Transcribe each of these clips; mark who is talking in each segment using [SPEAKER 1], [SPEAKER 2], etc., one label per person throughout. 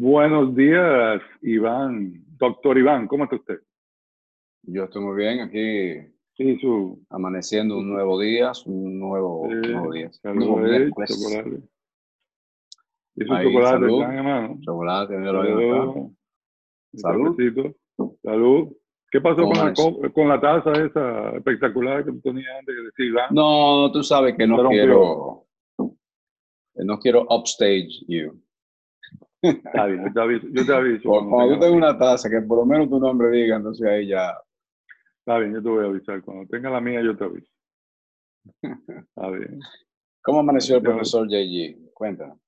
[SPEAKER 1] Buenos días, Iván. Doctor Iván, ¿cómo está usted?
[SPEAKER 2] Yo estoy muy bien aquí.
[SPEAKER 1] Sí, su.
[SPEAKER 2] Amaneciendo un nuevo día, un nuevo, nuevo día. Nuevo
[SPEAKER 1] eh,
[SPEAKER 2] miércoles.
[SPEAKER 1] chocolate. ¿Y su
[SPEAKER 2] Ahí,
[SPEAKER 1] chocolate,
[SPEAKER 2] salud. Chocolate.
[SPEAKER 1] Salud. ¿Qué pasó
[SPEAKER 2] ¿Cómo
[SPEAKER 1] con la, con la taza esa espectacular que tú tenías antes que decía Iván?
[SPEAKER 2] No, tú sabes que no quiero. No quiero upstage you.
[SPEAKER 1] Está bien, yo te aviso. Yo te aviso
[SPEAKER 2] Cuando,
[SPEAKER 1] cuando
[SPEAKER 2] tú
[SPEAKER 1] tenga
[SPEAKER 2] tengas una taza que por lo menos tu nombre diga, entonces ahí ya.
[SPEAKER 1] Está bien, yo te voy a avisar. Cuando tenga la mía, yo te aviso. Está bien.
[SPEAKER 2] ¿Cómo amaneció el profesor JG? Cuéntanos.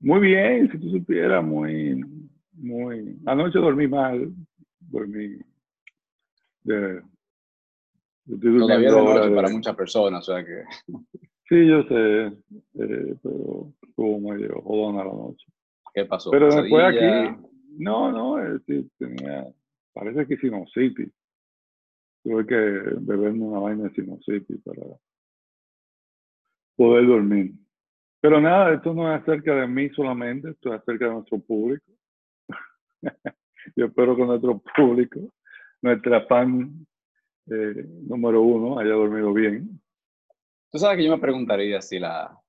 [SPEAKER 1] Muy bien, si tú supieras, muy, muy. Anoche dormí mal, dormí. De, estoy
[SPEAKER 2] Todavía de noche
[SPEAKER 1] de-
[SPEAKER 2] para muchas personas, o sea que.
[SPEAKER 1] Sí, yo sé, eh, pero estuvo medio jodona la noche.
[SPEAKER 2] ¿Qué pasó?
[SPEAKER 1] Pero después aquí, no, no, es decir, tenía, parece que sinusitis. Tuve que beberme una vaina de sinusitis para poder dormir. Pero nada, esto no es acerca de mí solamente, esto es acerca de nuestro público. Yo espero que nuestro público, nuestra fan eh, número uno, haya dormido bien.
[SPEAKER 2] Tú sabes que yo me preguntaría si la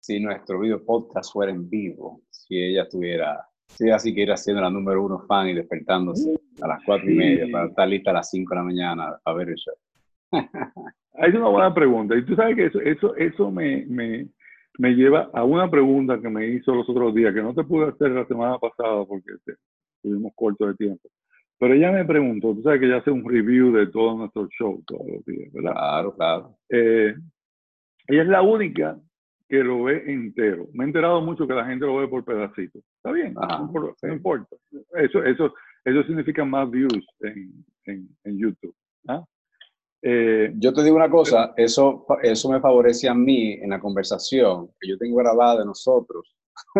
[SPEAKER 2] si nuestro video podcast fuera en vivo, si ella estuviera, si ella siguiera siendo la número uno fan y despertándose a las cuatro y media para estar lista a las cinco de la mañana a ver el show.
[SPEAKER 1] Es una buena pregunta. Y tú sabes que eso, eso, eso me, me, me lleva a una pregunta que me hizo los otros días, que no te pude hacer la semana pasada porque estuvimos cortos de tiempo. Pero ella me preguntó, tú sabes que ella hace un review de todos nuestros shows todos los días, ¿verdad?
[SPEAKER 2] Claro, claro.
[SPEAKER 1] Eh, ella es la única que lo ve entero. Me he enterado mucho que la gente lo ve por pedacitos. Está bien,
[SPEAKER 2] Ajá,
[SPEAKER 1] no, importa,
[SPEAKER 2] sí.
[SPEAKER 1] no importa. Eso, eso, eso significa más views en, en, en YouTube. ¿ah? Eh,
[SPEAKER 2] Yo te digo una cosa, eso, eso me favorece a mí en la conversación que yo tengo grabada de nosotros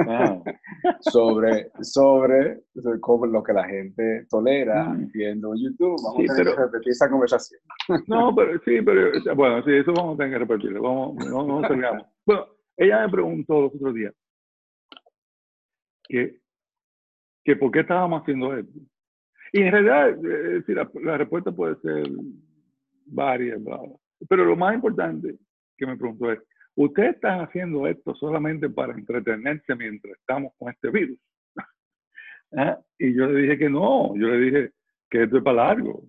[SPEAKER 1] ah,
[SPEAKER 2] sobre, sobre, sobre cómo lo que la gente tolera
[SPEAKER 1] Mm.
[SPEAKER 2] viendo YouTube. Vamos
[SPEAKER 1] Sí,
[SPEAKER 2] a tener
[SPEAKER 1] pero-
[SPEAKER 2] que repetir esa conversación.
[SPEAKER 1] No, pero sí, pero bueno, sí, eso vamos a tener que repetirlo. Vamos, no, no salgamos. Bueno, ella me preguntó los otros días que, que por qué estábamos haciendo esto. Y en realidad, eh, decir, la, respuesta puede ser varias, bla. pero lo más importante que me preguntó es, ¿ustedes están haciendo esto solamente para entretenerse mientras estamos con este virus? ¿Ah? Y yo le dije que no, yo le dije que esto es para largo,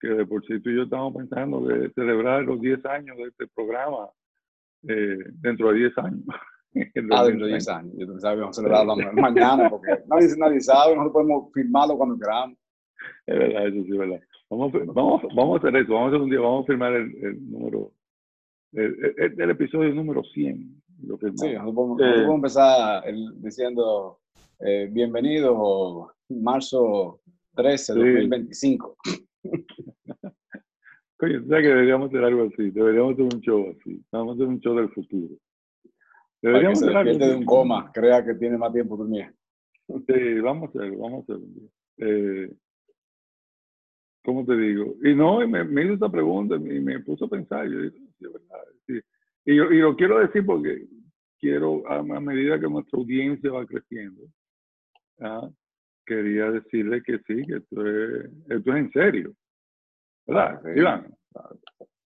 [SPEAKER 1] que de por sí tú y yo estamos pensando de celebrar los 10 años de este programa eh, dentro de 10 años.
[SPEAKER 2] Ah, dentro
[SPEAKER 1] 2020.
[SPEAKER 2] de 10 años. Yo pensaba que íbamos a celebrarlo ma- mañana porque nadie, nadie sabe, nosotros podemos firmarlo cuando queramos.
[SPEAKER 1] Es verdad, eso sí es verdad. Vamos, vamos, vamos a hacer eso, vamos a hacer un día, vamos a firmar el, el número, el, el- el episodio número 100. Lo firmamos.
[SPEAKER 2] Sí, nosotros podemos,
[SPEAKER 1] Eh.
[SPEAKER 2] podemos empezar diciendo eh, bienvenido marzo 13 de
[SPEAKER 1] Sí.
[SPEAKER 2] 2025.
[SPEAKER 1] Coño, sabes que deberíamos hacer algo así, deberíamos hacer un show así, vamos a hacer un show del futuro.
[SPEAKER 2] Que
[SPEAKER 1] Deberíamos hacer algo
[SPEAKER 2] de un coma, crea que tiene más tiempo durmiendo.
[SPEAKER 1] Sí, vamos a hacer, vamos a hacer un día. Eh, ¿Cómo te digo? Y no, y me, me hizo esta pregunta y me, me puso a pensar. Yo dije, sí, verdad. sí. Y, yo- y lo quiero decir porque quiero, a, a medida que nuestra audiencia va creciendo, ¿ah? quería decirle que sí, que esto es, esto es en serio. ¿Verdad?
[SPEAKER 2] Sí.
[SPEAKER 1] Iván,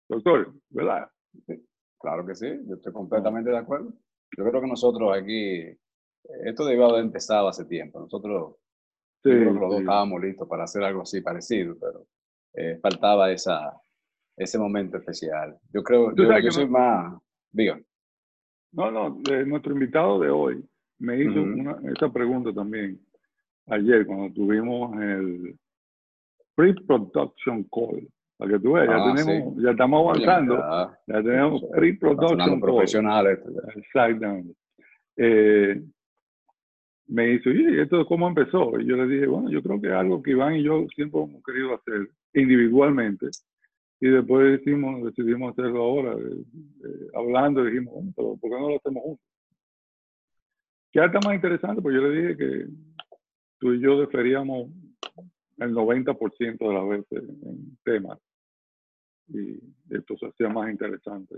[SPEAKER 1] doctor, ¿verdad?
[SPEAKER 2] Claro que sí, yo estoy completamente de acuerdo. Yo creo que nosotros aquí, esto debió haber empezado hace tiempo. Nosotros
[SPEAKER 1] Sí,
[SPEAKER 2] los dos estábamos listos para hacer algo así parecido, pero eh, faltaba esa, ese momento especial. Yo creo, yo, soy
[SPEAKER 1] no-
[SPEAKER 2] más, digo,
[SPEAKER 1] No, no, eh, nuestro invitado de hoy me hizo
[SPEAKER 2] Ujú.
[SPEAKER 1] una, esa pregunta también ayer cuando tuvimos el pre-production call. Para que tú veas, ya,
[SPEAKER 2] Ah,
[SPEAKER 1] tenemos, ya estamos avanzando,
[SPEAKER 2] ya,
[SPEAKER 1] ya tenemos
[SPEAKER 2] Sí,
[SPEAKER 1] pre-production call.
[SPEAKER 2] profesional esto ya.
[SPEAKER 1] Exactamente. Eh, me dice, ¿y esto cómo empezó? Y yo le dije, bueno, yo creo que es algo que Iván y yo siempre hemos querido hacer individualmente. Y después decidimos, decidimos hacerlo ahora, eh, eh, hablando, dijimos, bueno, pero ¿por qué no lo hacemos juntos? Que está más interesante, porque yo le dije que tú y yo deferíamos el 90% de las veces en temas. Y esto se hacía más interesante.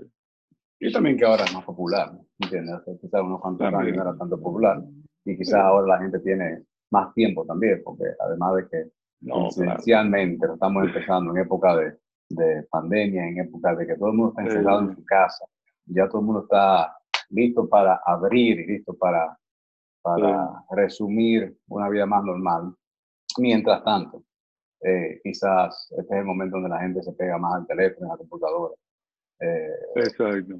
[SPEAKER 2] Y también que ahora es más popular, ¿entiendes? Quizás unos cuantos años no era tanto popular. Y quizás ahora la gente tiene más tiempo también, porque además de que no, estamos empezando en época de, de, pandemia, en época de que todo el mundo está encerrado en su casa, ya todo el mundo está listo para abrir y listo para, para resumir una vida más normal. Mientras tanto, eh, quizás este es el momento donde la gente se pega más al teléfono, a la computadora.
[SPEAKER 1] Eh, Exacto.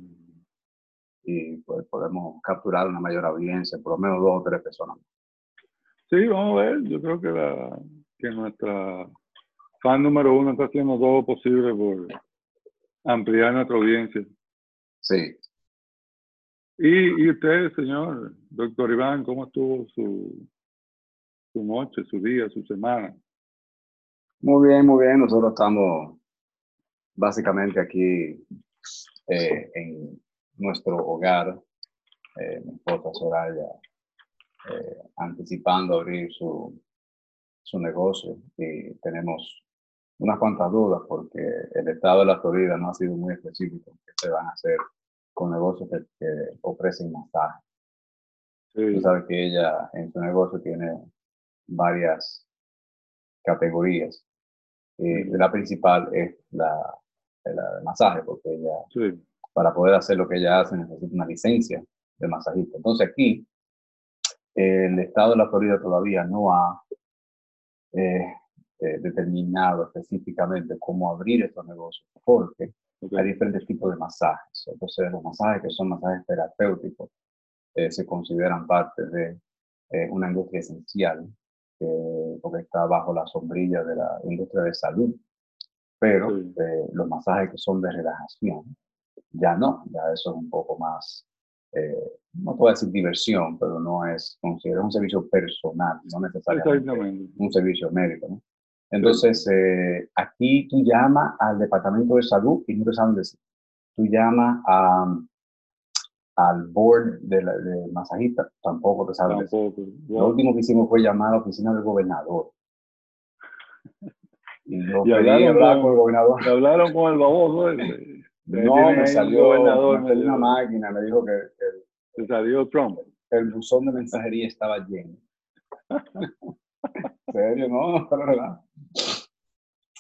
[SPEAKER 2] Y pues podemos capturar una mayor audiencia, por lo menos dos o tres personas.
[SPEAKER 1] Sí, vamos a ver. Yo creo que, la, que nuestra fan número uno está haciendo todo lo posible por ampliar nuestra audiencia.
[SPEAKER 2] Sí.
[SPEAKER 1] Y, y usted, señor doctor Iván, ¿cómo estuvo su, su noche, su día, su semana?
[SPEAKER 2] Muy bien, muy bien. Nosotros estamos básicamente aquí eh, en nuestro hogar, eh, mi esposa Soraya, eh, anticipando abrir su, su negocio y tenemos unas cuantas dudas porque el estado de la Florida no ha sido muy específico que se van a hacer con negocios que, ofrecen masaje. Sí. Tú sabes que ella en su negocio tiene varias categorías eh, la principal es la, la de masaje, porque ella, para poder hacer lo que ella hace, necesita una licencia de masajista. Entonces aquí, el estado de la Florida todavía no ha eh, eh, determinado específicamente cómo abrir estos negocios, porque hay diferentes tipos de masajes. Entonces, los masajes que son masajes terapéuticos se consideran parte de una industria esencial porque está bajo la sombrilla de la industria de salud. Pero eh, los masajes que son de relajación, ya no, ya eso es un poco más, eh, no puedo decir diversión, pero no es, considerado un servicio personal, no necesariamente un servicio médico. ¿no? Entonces, eh, aquí tú llamas al departamento de salud y no te saben decir. Tú llamas a, al board de, la, de masajista, tampoco te sabes. Lo último que hicimos fue llamar a la oficina del gobernador.
[SPEAKER 1] Y, hablaron, con, el gobernador. hablaron con el baboso.
[SPEAKER 2] no, me salió, gobernador, me una máquina, me dijo que,
[SPEAKER 1] que salió Trump.
[SPEAKER 2] El buzón de mensajería estaba lleno. ¿En serio? No, pero verdad.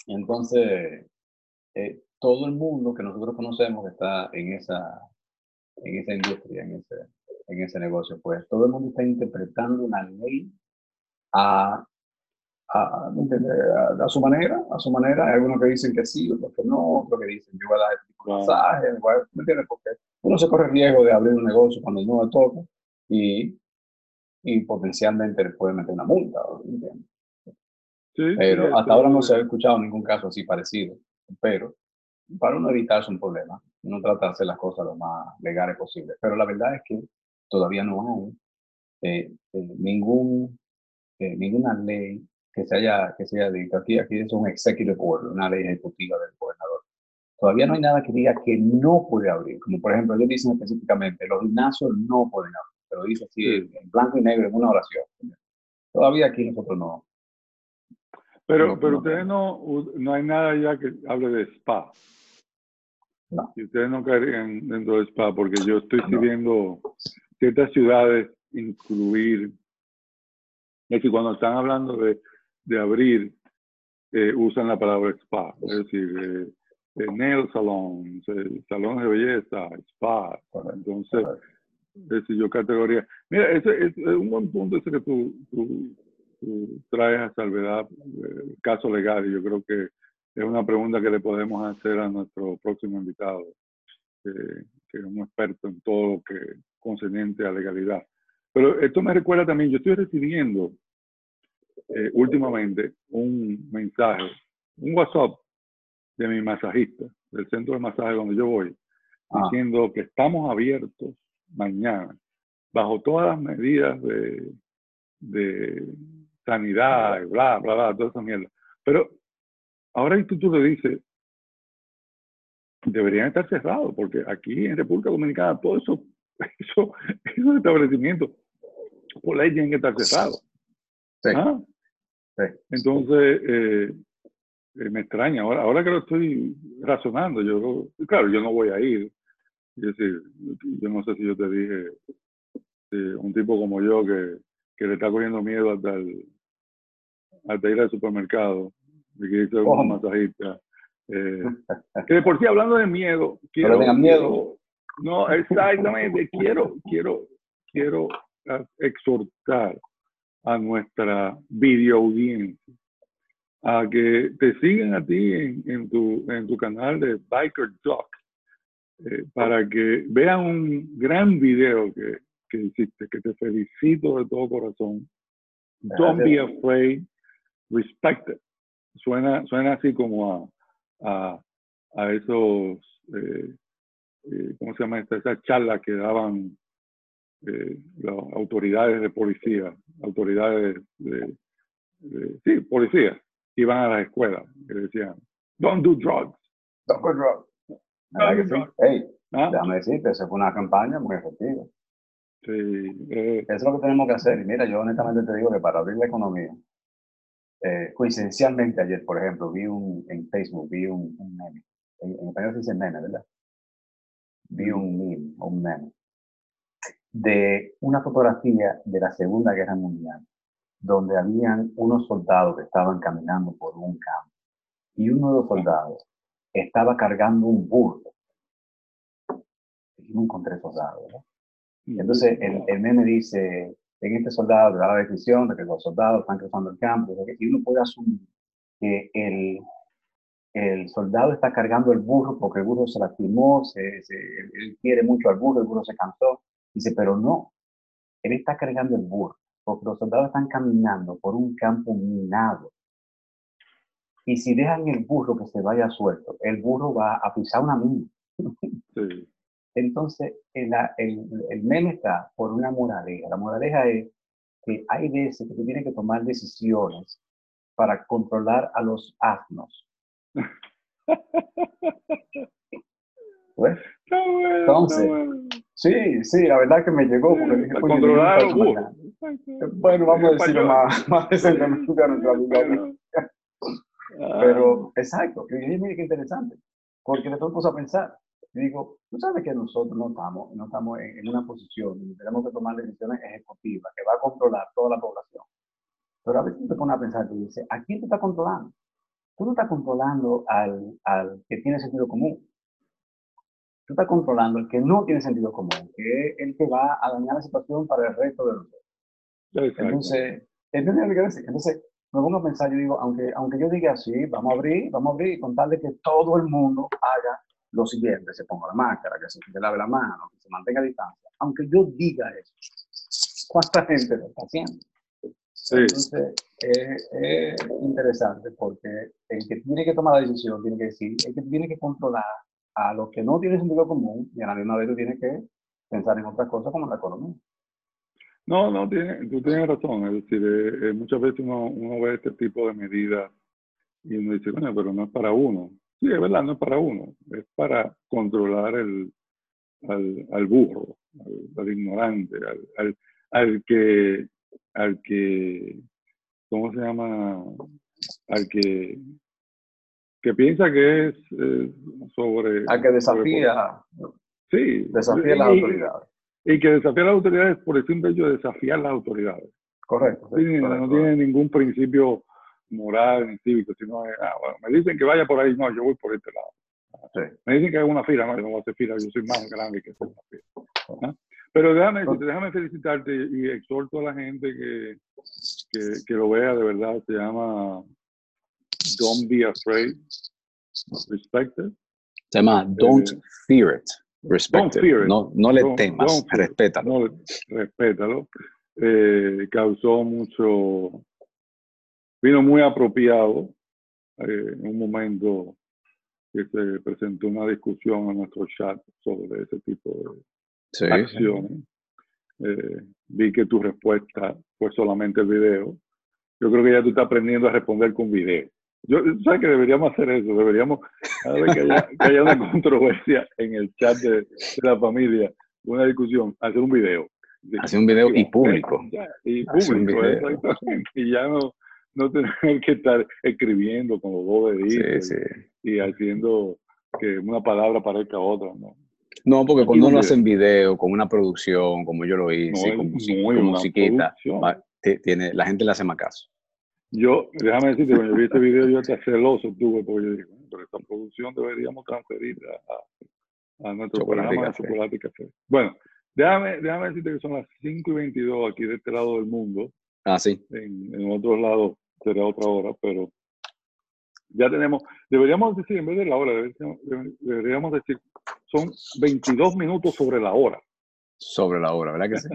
[SPEAKER 2] Entonces, eh, todo el mundo que nosotros conocemos está en esa, en esa industria, en ese, en ese negocio. Pues todo el mundo está interpretando una ley a, a, a, su manera, a su manera. Hay algunos que dicen que sí, otros que no, otros que dicen yo voy a dar este tipo de mensaje, ¿me entiendes? Porque uno se corre el riesgo de abrir un negocio cuando no le toca y, y potencialmente le puede meter una multa, ¿entiendes? Sí, pero hasta ahora no se ha escuchado ningún caso así parecido. Pero para uno evitarse un problema, uno trata de hacer las cosas lo más legales posible. Pero la verdad es que todavía no hay eh, eh, ningún, eh, ninguna ley que se haya, que se haya dicho. Aquí, aquí es un executive order, una ley ejecutiva del gobernador. Todavía no hay nada que diga que no puede abrir. Como por ejemplo, ellos dicen específicamente, los gimnasios no pueden abrir. Pero dice así en blanco y negro en una oración. Todavía aquí nosotros no.
[SPEAKER 1] Pero, pero ustedes no, no hay nada ya que hable de spa. No. Y ustedes no caerían dentro del spa, porque yo estoy siguiendo ciertas ciudades incluir, es decir, cuando están hablando de, de abrir, eh, usan la palabra spa, es decir, eh, eh nail salons, eh, salones de belleza, spa. Entonces, es decir, yo categoría. Mira, ese es un buen punto ese que tú, tú, tú traes a salvedad, el caso legal, y yo creo que es una pregunta que le podemos hacer a nuestro próximo invitado, que es un experto en todo lo que concerniente a legalidad. Pero esto me recuerda también, yo estoy recibiendo eh, últimamente un mensaje, un WhatsApp de mi masajista, del centro de masaje donde yo voy, ah. diciendo que estamos abiertos mañana, bajo todas las medidas de, de sanidad, bla, bla, bla, toda esa mierda. Pero Ahora tú, tú le dices, deberían estar cerrados, porque aquí en República Dominicana todo eso, eso esos establecimientos por ley tienen que estar cerrados. ¿Ah? Entonces, eh, eh, me extraña. Ahora, ahora que lo estoy razonando, yo, claro, yo no voy a ir. Es decir, yo no sé si yo te dije, eh, un tipo como yo que que le está cogiendo miedo hasta, el, hasta ir al supermercado, y que dice un masajista. Eh, que por sí, hablando de miedo, quiero...
[SPEAKER 2] No tengan miedo.
[SPEAKER 1] No, exactamente, quiero, quiero, quiero exhortar a nuestra video audiencia a que te sigan a ti en, tu, en tu canal de Biker Doc eh, para que vean un gran video que, que hiciste, que te felicito de todo corazón. Don't be afraid, respect it. Suena, suena así como a, a, esos, eh, eh, ¿cómo se llama? Esta, esa charla que daban las autoridades de policía, autoridades de, de sí, policías, iban a las escuelas que decían, don't do drugs.
[SPEAKER 2] Don't do drugs. Hey, ¿Ah? déjame decirte, esa fue una campaña muy efectiva.
[SPEAKER 1] Sí. Eh,
[SPEAKER 2] Eso es lo que tenemos que hacer. Y mira, yo honestamente te digo que para abrir la economía, eh, coincidencialmente ayer, por ejemplo, vi un, en Facebook, vi un, un meme. En, en, español se dice meme, ¿verdad? Vi un meme, un meme, de una fotografía de la Segunda Guerra Mundial donde habían unos soldados que estaban caminando por un campo y uno de los soldados estaba cargando un burro. Y no encontré soldado, ¿verdad? Entonces el, el meme dice, en este soldado da la decisión de que los soldados están cruzando el campo y uno puede asumir que el, el soldado está cargando el burro porque el burro se lastimó, se, él quiere mucho al burro, el burro se cansó. Dice, pero no, él está cargando el burro porque los soldados están caminando por un campo minado. Y si dejan el burro que se vaya suelto, el burro va a pisar una mina. Entonces, el, el, el, meme está por una moraleja. La moraleja es que hay veces que tú tienes que tomar decisiones para controlar a los asnos. Pues, entonces, sí, sí, la verdad que me llegó. Porque dije,
[SPEAKER 1] controlar
[SPEAKER 2] bueno, vamos a decirlo más, más decentemente a nuestra Pero, exacto, y mire qué interesante, porque después puse a pensar, digo, tú sabes que nosotros no estamos, no estamos en, una posición donde tenemos que tomar decisiones ejecutivas que va a controlar toda la población. Pero a veces te pones a pensar, tú dices, ¿a quién tú estás controlando? Tú no estás controlando al, al que tiene sentido común. Tú estás controlando al que no tiene sentido común, que es el que va a dañar la situación para el resto de nosotros. Entonces, Entonces, me pongo a pensar, yo digo, aunque, aunque yo diga así, vamos a abrir, vamos a abrir y contarle que todo el mundo haga lo siguiente, se ponga la máscara, que se, lave la mano, que se mantenga a distancia. Aunque yo diga eso, ¿cuánta gente lo está haciendo? Entonces, es interesante porque el que tiene que tomar la decisión tiene que decir, el que tiene que controlar a los que no tienen sentido común y a la misma vez tiene que pensar en otras cosas como la economía.
[SPEAKER 1] No, no, tiene, tú tienes razón. Es decir, eh, eh, muchas veces uno, uno, ve este tipo de medidas y uno dice, bueno, pero no es para uno. Sí, es verdad, no es para uno. Es para controlar el, al, al burro, al, ignorante, al, al, al, que, al que, ¿cómo se llama? Al que, que piensa que es eh, sobre...
[SPEAKER 2] Al que desafía.
[SPEAKER 1] sí.
[SPEAKER 2] Desafía las autoridades
[SPEAKER 1] y que desafiar las autoridades por el simple hecho de desafiar las autoridades.
[SPEAKER 2] Correcto.
[SPEAKER 1] No tiene ningún principio moral ni cívico, sino, ah, bueno, me dicen que vaya por ahí, no, yo voy por este lado.
[SPEAKER 2] Sí.
[SPEAKER 1] Me dicen que haga una fila, no, yo no voy a hacer fila, yo soy más grande que una fila. Pero déjame, déjame felicitarte y exhorto a la gente que, que, que lo vea de verdad, se llama Don't Be Afraid, Respect It.
[SPEAKER 2] Se llama Don't eh, Fear It. No, no le temas, respétalo.
[SPEAKER 1] No, respétalo. Eh, causó mucho, vino muy apropiado eh, en un momento que se presentó una discusión en nuestro chat sobre ese tipo de acciones. Eh, vi que tu respuesta fue solamente el video. Yo creo que ya tú estás aprendiendo a responder con video. Yo, ¿sabes que deberíamos hacer eso? Deberíamos, cada vez que haya, una controversia en el chat de, la familia, una discusión, hacer un video.
[SPEAKER 2] Hacer un video y público.
[SPEAKER 1] y público, exactamente. Y ya no, no tener que estar escribiendo con los dos deditos y, haciendo que una palabra parezca otra, ¿no?
[SPEAKER 2] No, porque cuando uno hace en video, con una producción, como yo lo hice, con, musiquita, tiene, la gente le hace más caso.
[SPEAKER 1] Yo, déjame decirte, cuando yo vi este video, yo hasta celoso tuve, porque yo digo, pero esta producción deberíamos transferirla a, a, nuestro programa de Chocolate y Café. Bueno, déjame, déjame decirte que son las 5 y 22 aquí de este lado del mundo.
[SPEAKER 2] Ah, sí.
[SPEAKER 1] En, en otros lados será otra hora, pero ya tenemos, deberíamos decir, en vez de la hora, deberíamos, decir, son 22 minutos sobre la hora.
[SPEAKER 2] Sobre la hora, ¿verdad que sí?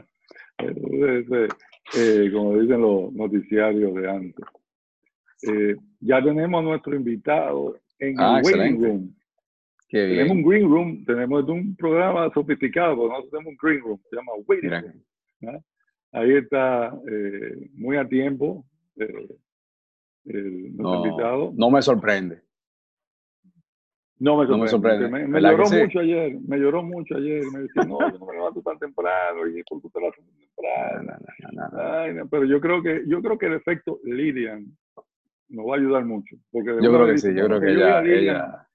[SPEAKER 1] eh, como dicen los noticiarios de antes. Eh, ya tenemos a nuestro invitado en
[SPEAKER 2] ah,
[SPEAKER 1] el waiting room. tenemos un green room, tenemos un programa sofisticado, pero nosotros tenemos un green room, se llama waiting room. Ahí está eh, muy a tiempo. Eh, el, no, invitado.
[SPEAKER 2] No me sorprende.
[SPEAKER 1] No me sorprende. Me, lloró mucho ayer, me lloró mucho ayer. Me decía, no, yo no me levanto tan temprano. Y por qué te lo haces temprano. pero yo creo que yo creo que el efecto Lilian nos va a ayudar mucho. Porque
[SPEAKER 2] yo creo que sí, yo creo que ella, ella,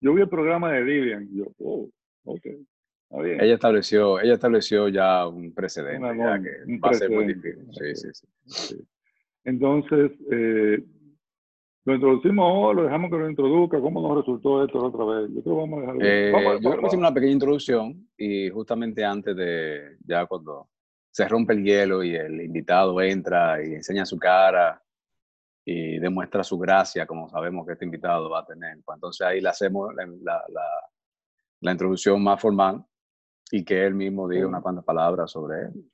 [SPEAKER 1] Yo vi el programa de Lilian yo, oh, ok.
[SPEAKER 2] Ella estableció, ella estableció ya un precedente, ya que va a ser muy difícil. Sí, sí, sí.
[SPEAKER 1] Entonces, eh, lo introducimos lo dejamos que lo introduzca. ¿Cómo nos resultó esto otra vez? Yo creo que vamos a dejarlo.
[SPEAKER 2] Eh, yo creo que hicimos una pequeña introducción y justamente antes de, ya cuando se rompe el hielo y el invitado entra y enseña su cara y demuestra su gracia, como sabemos que este invitado va a tener. Pues entonces ahí le hacemos la, la, la, introducción más formal y que él mismo diga unas cuantas palabras sobre él.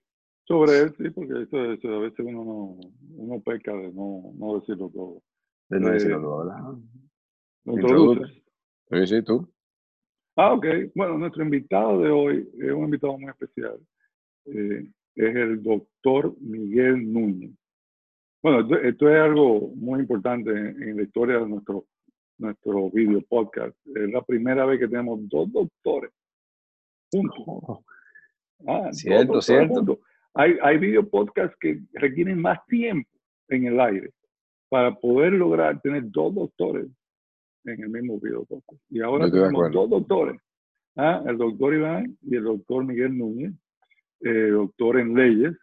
[SPEAKER 1] Sobre él, sí, porque esto, a veces uno, no, uno peca de no, no decirlo todo.
[SPEAKER 2] De no decirlo todo, ¿verdad?
[SPEAKER 1] ¿Lo
[SPEAKER 2] Sí, sí, tú.
[SPEAKER 1] Ah, ok. Bueno, nuestro invitado de hoy es un invitado muy especial. Eh, es el doctor Miguel Núñez. Bueno, esto, es algo muy importante en, la historia de nuestro, nuestro video podcast. Es la primera vez que tenemos dos doctores juntos.
[SPEAKER 2] Oh. Ah, cierto, cierto.
[SPEAKER 1] Hay, hay video podcasts que requieren más tiempo en el aire para poder lograr tener dos doctores en el mismo video podcast. Y ahora tenemos dos doctores, ¿ah? el doctor Iván y el doctor Miguel Núñez, eh, doctor en leyes,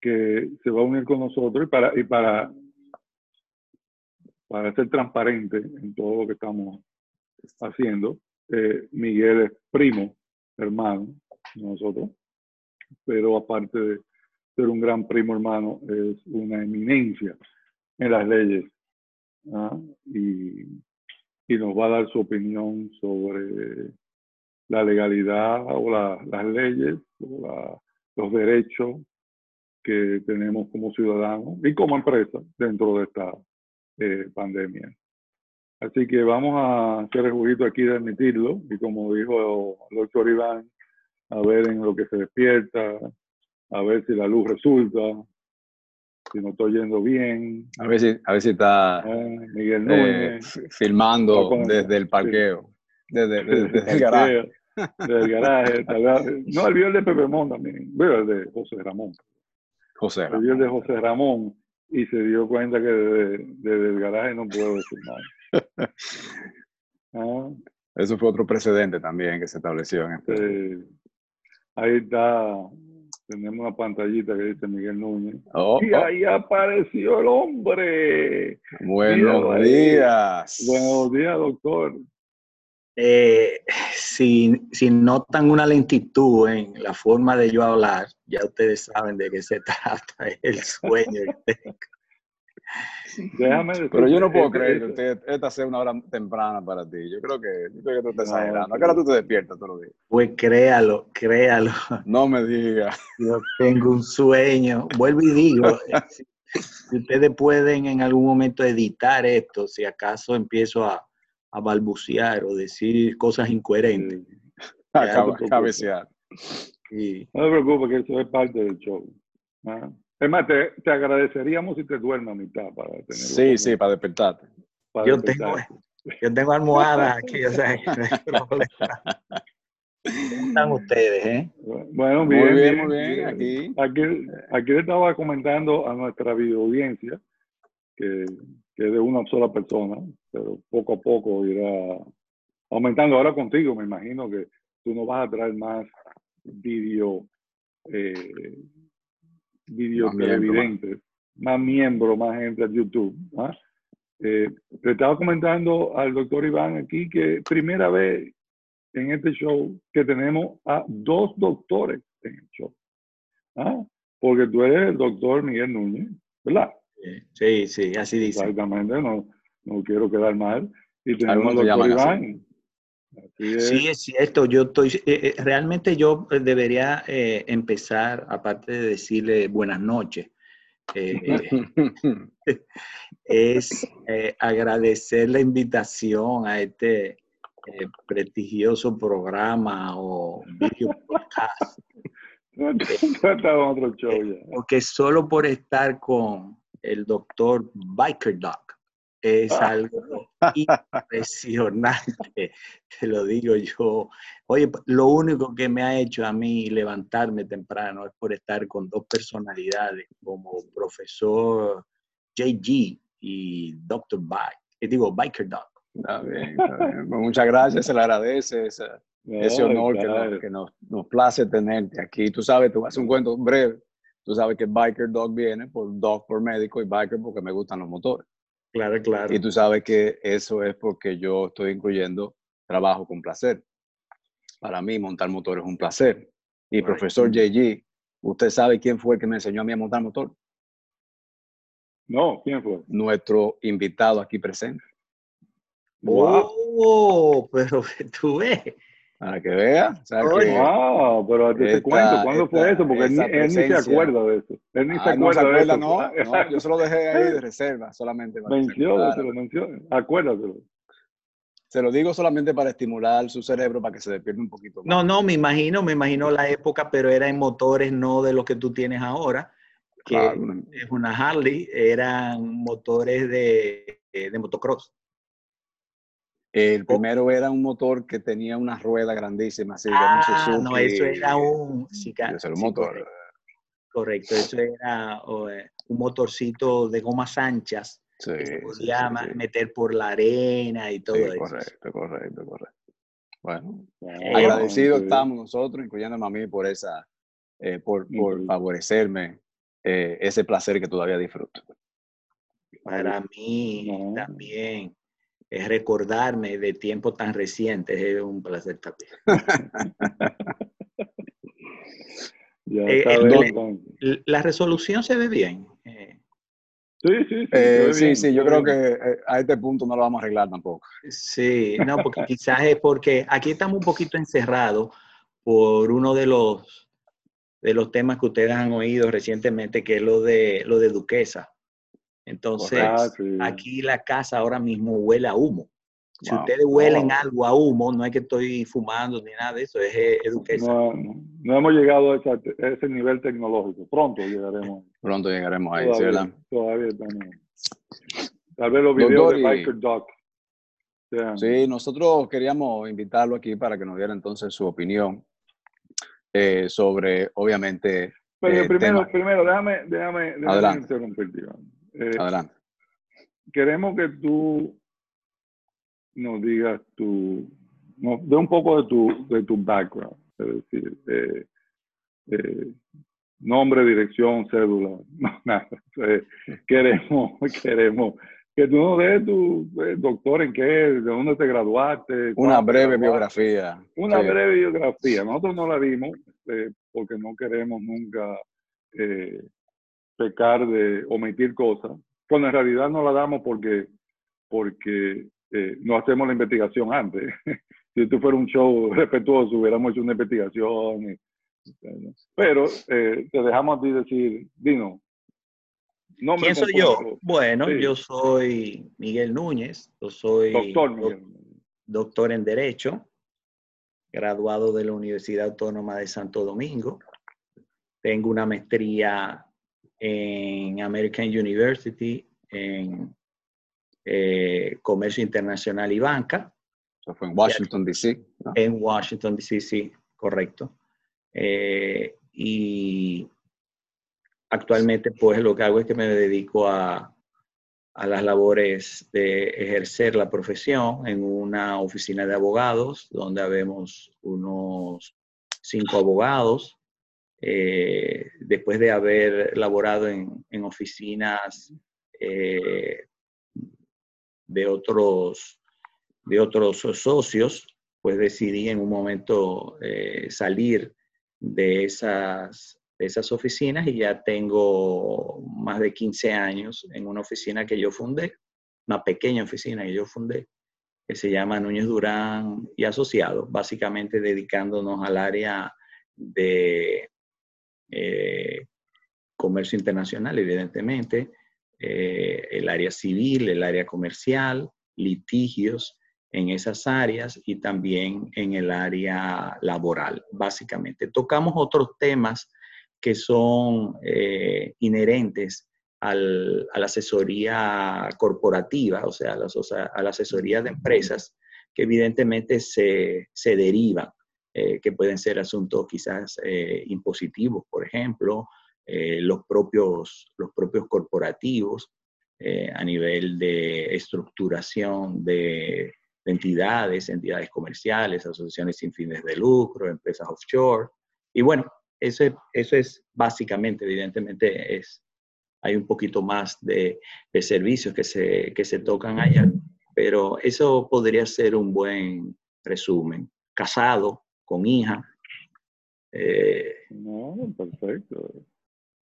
[SPEAKER 1] que se va a unir con nosotros y para, y para, para ser transparente en todo lo que estamos haciendo. Eh, Miguel es primo, hermano de nosotros pero aparte de ser un gran primo hermano, es una eminencia en las leyes. ¿ah? Y, y, nos va a dar su opinión sobre la legalidad o las leyes, o los derechos que tenemos como ciudadanos y como empresa dentro de esta eh, pandemia. Así que vamos a hacer el juguito aquí de admitirlo y como dijo el doctor Iván, a ver en lo que se despierta, a ver si la luz resulta, si no estoy yendo bien.
[SPEAKER 2] A ver si, a ver si está
[SPEAKER 1] eh, Miguel eh,
[SPEAKER 2] filmando desde el parqueo, desde, el garaje.
[SPEAKER 1] Desde el garaje. no, el video de Pepe Mon también, el de José Ramón.
[SPEAKER 2] José
[SPEAKER 1] Ramón. El de José Ramón y se dio cuenta que desde, el garaje no puedo decir nada.
[SPEAKER 2] Ah. Eso fue otro precedente también que se estableció en este.
[SPEAKER 1] Ahí está, tenemos una pantallita que dice Miguel Núñez.
[SPEAKER 2] Oh,
[SPEAKER 1] y
[SPEAKER 2] oh.
[SPEAKER 1] ahí apareció el hombre.
[SPEAKER 2] Buenos días.
[SPEAKER 1] Buenos días, doctor.
[SPEAKER 3] Eh, si, si, notan una lentitud en la forma de yo hablar, ya ustedes saben de qué se trata el sueño
[SPEAKER 2] Pero yo no puedo creer que esta sea una hora temprana para ti. Yo creo que, yo creo que tú estás exagerando. ¿A qué hora tú te despiertas todos los días?
[SPEAKER 3] Pues créalo, créalo.
[SPEAKER 2] No me digas.
[SPEAKER 3] Yo tengo un sueño. Vuelvo y digo, si, ustedes pueden en algún momento editar esto, si acaso empiezo a, a balbucear o decir cosas incoherentes.
[SPEAKER 2] A cabecear.
[SPEAKER 1] No te preocupes, que eso es parte del show. ¿Ah? Es más, te, te, agradeceríamos si te duermes a mitad para tener.
[SPEAKER 2] Sí, sí, para despertarte.
[SPEAKER 3] yo, Tengo, yo tengo almohadas aquí, o sea, ¿Cómo están ustedes, eh?
[SPEAKER 1] Bueno, bien, muy bien, muy bien. Aquí. aquí. Aquí le estaba comentando a nuestra video audiencia que, que es de una sola persona, pero poco a poco irá aumentando. Ahora contigo, me imagino que tú no vas a traer más video. Eh,
[SPEAKER 2] Más miembros,
[SPEAKER 1] televidentes, más miembros, más gente a YouTube. ¿ah? Eh, le estaba comentando al doctor Iván aquí que primera vez en este show que tenemos a dos doctores en el show. ¿ah? Porque tú eres el doctor Miguel Núñez, ¿verdad?
[SPEAKER 3] Sí, sí, así dice.
[SPEAKER 1] Exactamente, no, no quiero quedar mal. Y tenemos al doctor. Iván. Así es.
[SPEAKER 3] Sí, es cierto. Yo estoy, eh, eh, realmente yo eh, debería eh, empezar, aparte de decirle buenas noches, eh, es agradecer la invitación a este prestigioso programa o video podcast, porque solo por estar con el doctor Biker Doc es algo impresionante, te lo digo yo. Oye, lo único que me ha hecho a mí levantarme temprano es por estar con dos personalidades como profesor JG y Dr. Bike, eh, digo Biker Doc.
[SPEAKER 2] Está bien, está bien. Pues muchas gracias, se le agradece ese, ese
[SPEAKER 1] No,
[SPEAKER 2] honor que, nos, que nos, nos place tenerte aquí. Tú sabes, te voy a hacer un cuento breve. Tú sabes que Biker Dog viene por Dog por médico y Biker porque me gustan los motores.
[SPEAKER 3] Claro, claro.
[SPEAKER 2] Y tú sabes que eso es porque yo estoy incluyendo trabajo con placer. Para mí, montar motor es un placer. Y
[SPEAKER 3] Right.
[SPEAKER 2] profesor JG, ¿usted sabe quién fue el que me enseñó a mí a montar motor?
[SPEAKER 1] No, ¿quién fue?
[SPEAKER 2] Nuestro invitado aquí presente.
[SPEAKER 1] Wow.
[SPEAKER 3] Oh, pero tú ves.
[SPEAKER 2] Para que vea. O sea
[SPEAKER 3] Oye.
[SPEAKER 2] que-
[SPEAKER 1] Wow, pero te, te
[SPEAKER 2] Esta-
[SPEAKER 1] cuento, ¿cuándo fue eso? Porque él, ni-
[SPEAKER 2] esa
[SPEAKER 1] él ni se acuerda de eso. Él ni se
[SPEAKER 2] Ah, no
[SPEAKER 1] acuerda
[SPEAKER 2] se
[SPEAKER 1] de
[SPEAKER 2] acuerda,
[SPEAKER 1] eso.
[SPEAKER 2] no, no, yo se lo dejé ahí de reserva, solamente para que se
[SPEAKER 1] Menciónalo,
[SPEAKER 2] acordara.
[SPEAKER 1] te lo menciono. Acuérdatelo.
[SPEAKER 2] Se lo digo solamente para estimular su cerebro para que se despierte un poquito más.
[SPEAKER 3] No, no, me imagino, me imagino la época, pero era en motores no de los que tú tienes ahora, que
[SPEAKER 2] Claro,
[SPEAKER 3] es una Harley, eran motores de, de motocross.
[SPEAKER 2] El primero era un motor que tenía una rueda grandísima, así, un
[SPEAKER 3] Ah,
[SPEAKER 2] Suzuki.
[SPEAKER 3] no, eso era un... sí, ca-
[SPEAKER 2] Ese era un
[SPEAKER 3] sí,
[SPEAKER 2] motor.
[SPEAKER 3] correcto, correcto, eso era eh, un motorcito de gomas anchas
[SPEAKER 2] Sí,
[SPEAKER 3] que se podía meter por la arena y todo eso.
[SPEAKER 2] correcto, correcto, correcto. Bueno,
[SPEAKER 3] Eh,
[SPEAKER 2] agradecidos
[SPEAKER 1] sí.
[SPEAKER 2] estamos nosotros, incluyéndome a mí, por esa, eh, por, por favorecerme eh, ese placer que todavía disfruto.
[SPEAKER 3] Para mí
[SPEAKER 1] No.
[SPEAKER 3] también es recordarme de tiempos tan recientes, es un placer también.
[SPEAKER 1] Ya
[SPEAKER 3] Eh, el-
[SPEAKER 2] el-.
[SPEAKER 3] L- La resolución se ve bien. eh,
[SPEAKER 1] Sí, sí, sí.
[SPEAKER 2] Eh, sí,
[SPEAKER 1] bien,
[SPEAKER 2] sí, yo creo
[SPEAKER 1] bien.
[SPEAKER 2] que eh, a este punto no lo vamos a arreglar tampoco.
[SPEAKER 3] Sí, no, porque quizás es porque aquí estamos un poquito encerrados por uno de los de los temas que ustedes han oído recientemente, que es lo de lo de Duquesa. Entonces, aquí la casa ahora mismo huele a humo. Si
[SPEAKER 2] Wow.
[SPEAKER 3] ustedes huelen
[SPEAKER 1] Wow.
[SPEAKER 3] algo a humo, no es que estoy fumando ni nada de eso, es, eh, Duquesa.
[SPEAKER 1] No, hemos llegado a, ese nivel tecnológico. Pronto llegaremos.
[SPEAKER 2] Pronto llegaremos ahí, ¿sí,
[SPEAKER 1] Todavía,
[SPEAKER 2] verdad?
[SPEAKER 1] todavía estamos. Tal vez los videos
[SPEAKER 2] Doctor,
[SPEAKER 1] de
[SPEAKER 2] y-
[SPEAKER 1] Biker Doc. sean-
[SPEAKER 2] Sí, nosotros queríamos invitarlo aquí para que nos diera entonces su opinión eh, sobre, obviamente,
[SPEAKER 1] Pero
[SPEAKER 2] eh,
[SPEAKER 1] primero,
[SPEAKER 2] tema.
[SPEAKER 1] primero, déjame, déjame, déjame
[SPEAKER 2] Adelante.
[SPEAKER 1] interrumpirte, Iván. Eh,
[SPEAKER 2] Adelante.
[SPEAKER 1] queremos que tú nos digas tu, nos dé un poco de tu, de tu background, es decir, eh, eh, nombre, dirección, cédula, no, nada. Queremos, queremos que tú nos des tu eh, doctor en qué, de dónde te graduaste.
[SPEAKER 2] Una breve
[SPEAKER 1] graduaste.
[SPEAKER 2] biografía.
[SPEAKER 1] Una
[SPEAKER 2] Sí.
[SPEAKER 1] breve biografía. Nosotros no la dimos eh, porque no queremos nunca eh, pecar de omitir cosas. Cuando en realidad no la damos porque, porque eh, no hacemos la investigación antes. si esto fuera un show respetuoso, hubiéramos hecho una investigación. y- pero eh, te dejamos a ti decir, Dino. nombre
[SPEAKER 3] ¿Quién soy yo? Bueno,
[SPEAKER 1] Sí.
[SPEAKER 3] yo soy Miguel Núñez, yo soy
[SPEAKER 1] Doctor
[SPEAKER 3] doc- doctor en Derecho, graduado de la Universidad Autónoma de Santo Domingo. Tengo una maestría en American University en eh, Comercio Internacional y Banca
[SPEAKER 2] Eso fue en Washington, D.C. ¿no?
[SPEAKER 3] en Washington, D.C., sí, correcto. Eh, y actualmente, pues, lo que hago es que me dedico a, a las labores de ejercer la profesión en una oficina de abogados, donde habemos unos cinco abogados. Eh, después de haber laborado en, en oficinas eh, de, otros, de otros socios, pues decidí en un momento eh, salir de esas, esas oficinas y ya tengo más de 15 años en una oficina que yo fundé, una pequeña oficina que yo fundé, que se llama Núñez Durán y Asociados, básicamente dedicándonos al área de eh, comercio internacional, evidentemente, eh, el área civil, el área comercial, litigios en esas áreas y también en el área laboral, básicamente. Tocamos otros temas que son eh, inherentes a la asesoría corporativa, o sea, a la, asesoría de empresas, que evidentemente se, se derivan, eh, que pueden ser asuntos quizás eh, impositivos, por ejemplo, los, propios, los propios corporativos a nivel de estructuración de, entidades, entidades comerciales, asociaciones sin fines de lucro, empresas offshore. Y bueno, eso, eso es básicamente, evidentemente, es hay un poquito más de, servicios que se, que se tocan allá, pero eso podría ser un buen resumen. Casado, con hija.
[SPEAKER 1] Eh, no, perfecto.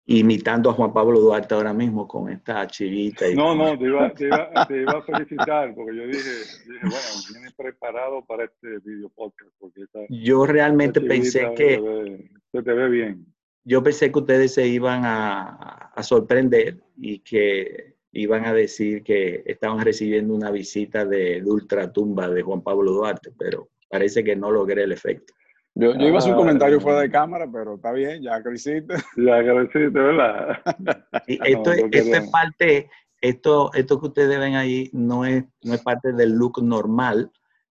[SPEAKER 3] Imitando a Juan Pablo Duarte ahora mismo con esta chivita.
[SPEAKER 1] Y no, no, te iba, te, iba, te iba, a felicitar porque yo dije, dije bueno, viene preparado para este video podcast. Porque
[SPEAKER 3] yo realmente pensé que...
[SPEAKER 1] se te ve bien
[SPEAKER 3] yo pensé que ustedes se iban a, sorprender y que iban a decir que estaban recibiendo una visita de, ultratumba de Juan Pablo Duarte, pero parece que no logré el efecto.
[SPEAKER 2] Yo, iba a hacer un comentario fuera de cámara, pero está bien, ya que
[SPEAKER 1] Ya que ¿verdad?
[SPEAKER 3] esto, es parte, esto, esto que ustedes ven ahí no es, no es parte del look normal,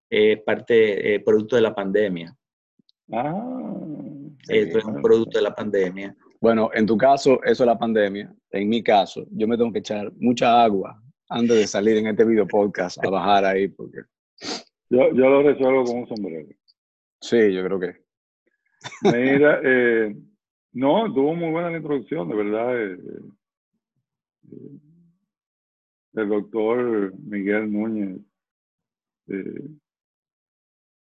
[SPEAKER 3] es parte, eh, producto de la pandemia.
[SPEAKER 1] Ah.
[SPEAKER 3] Esto es un producto de la pandemia.
[SPEAKER 2] Bueno, en tu caso, eso es la pandemia. En mi caso, yo me tengo que echar mucha agua antes de salir en este video podcast a bajar ahí porque...
[SPEAKER 1] Yo, yo lo resuelvo con un sombrero.
[SPEAKER 2] Sí, yo creo que.
[SPEAKER 1] Mira, eh, no, tuvo muy buena la introducción, de verdad. Eh, eh, el doctor Miguel Núñez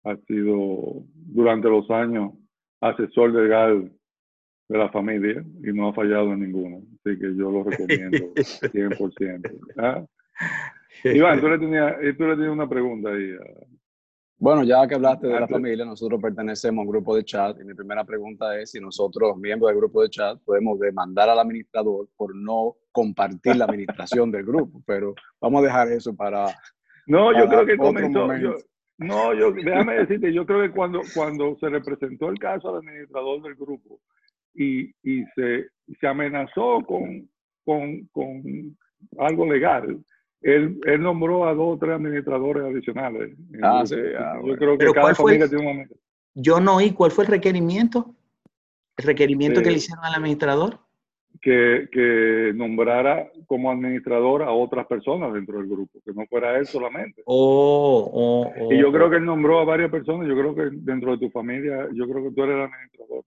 [SPEAKER 1] ha sido durante los años asesor legal de la familia y no ha fallado en ninguno. Así que yo lo recomiendo 100%. ¿Ah? Iván, tú le, tenías, tú le tenías una pregunta ahí.
[SPEAKER 2] Bueno, ya que hablaste de la familia, nosotros pertenecemos a un grupo de chat y mi primera pregunta es si nosotros, miembros del grupo de chat, podemos demandar al administrador por no compartir la administración del grupo, pero vamos a dejar eso para...
[SPEAKER 1] No, yo creo que comenzó, no, yo, déjame decirte, yo creo que cuando, cuando se representó el caso al administrador del grupo y, y se, se amenazó con, con, con algo legal, él, él, nombró a dos o tres administradores adicionales.
[SPEAKER 2] Ah, sí, ah,
[SPEAKER 1] Yo creo que cada familia tiene un momento.
[SPEAKER 3] Yo no oí cuál fue el requerimiento. ¿El requerimiento que le hicieron al administrador?
[SPEAKER 1] que, que, nombrara como administrador a otras personas dentro del grupo, que no fuera él solamente.
[SPEAKER 3] Oh, oh, oh,
[SPEAKER 1] y yo creo que él nombró a varias personas, yo creo que dentro de tu familia, yo creo que tú eres el administrador.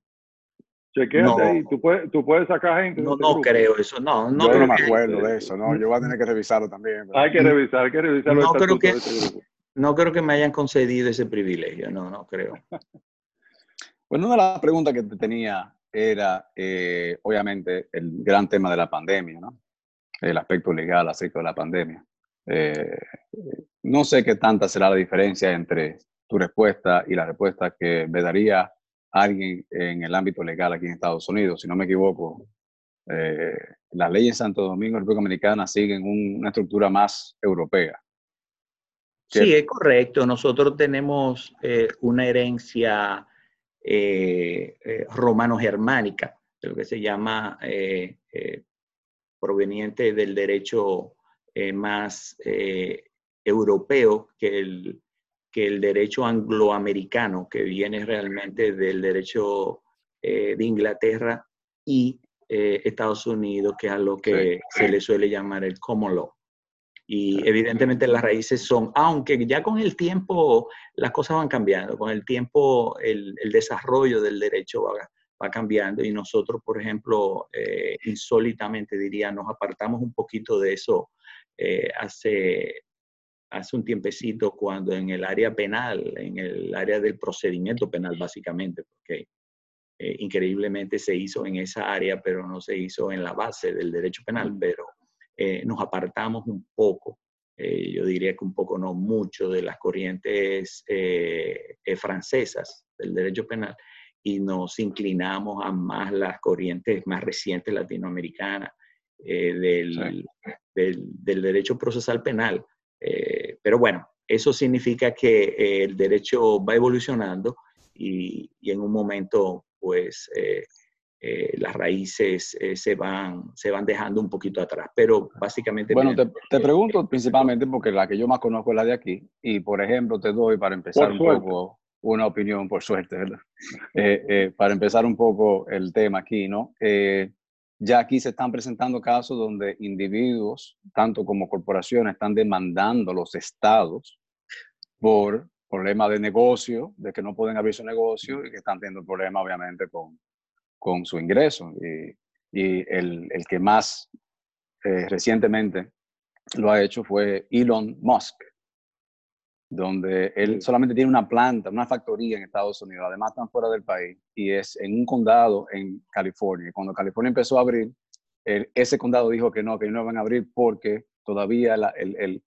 [SPEAKER 1] Chequéate ahí, tú puedes, tú puedes sacar gente.
[SPEAKER 3] No, no creo eso, no. no
[SPEAKER 2] yo no me acuerdo de eso, no, yo voy a tener que revisarlo también.
[SPEAKER 1] Hay que revisar, hay que revisarlo.
[SPEAKER 3] No creo que, no creo que me hayan concedido ese privilegio, no, no creo.
[SPEAKER 2] Bueno, una de las preguntas que te tenía era eh, obviamente el gran tema de la pandemia, ¿no? el aspecto legal acerca de la pandemia. Eh, no sé qué tanta será la diferencia entre tu respuesta y la respuesta que me daría alguien en el ámbito legal aquí en Estados Unidos. Si no me equivoco, eh, las leyes en Santo Domingo, República Dominicana, siguen una estructura más europea.
[SPEAKER 3] Sí, es correcto. Nosotros tenemos una herencia eh, eh, romano-germánica, lo que se llama eh, proveniente del derecho más europeo que el, que el derecho angloamericano, que viene realmente del derecho de Inglaterra y Estados Unidos, que es a lo que se le suele llamar el common law. Y evidentemente las raíces son, aunque ya con el tiempo las cosas van cambiando, con el tiempo el, desarrollo del derecho va, va cambiando y nosotros, por ejemplo, eh, insólitamente diría, nos apartamos un poquito de eso eh, hace, hace un tiempecito cuando en el área penal, en el área del procedimiento penal básicamente, porque eh, increíblemente se hizo en esa área, pero no se hizo en la base del derecho penal, mm. pero nos apartamos un poco yo diría que un poco no mucho de las corrientes francesas del derecho penal y nos inclinamos a más las corrientes más recientes latinoamericanas eh, del, del, derecho procesal penal. Eh, pero bueno, eso significa que eh, el derecho va evolucionando y, y en un momento, pues, las raíces se, van, se van dejando un poquito atrás. Pero básicamente...
[SPEAKER 2] Bueno, te, te, pregunto principalmente porque la que yo más conozco es la de aquí. Y, por ejemplo, te doy para empezar un poco una opinión, por suerte, ¿verdad? Eh, eh, para empezar un poco el tema aquí, ¿no? Eh, ya aquí se están presentando casos donde individuos, tanto como corporaciones, están demandando a los estados por problemas de negocio, de que no pueden abrir su negocio y que están teniendo problemas, obviamente, con, con su ingreso. Y, el, el, que más recientemente lo ha hecho fue Elon Musk, donde él solamente tiene una planta, una factoría en Estados Unidos, además están fuera del país, y es en un condado en California. Cuando California empezó a abrir, ese condado dijo que no, que no van a abrir porque todavía la, eh,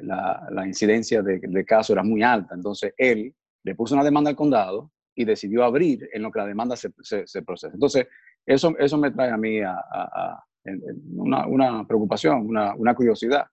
[SPEAKER 2] la, incidencia de, de casos era muy alta. Entonces él le puso una demanda al condado y decidió abrir en lo que la demanda se, se, procesa. Entonces, eso, eso me trae a mí a, a, una, una, preocupación, una, una curiosidad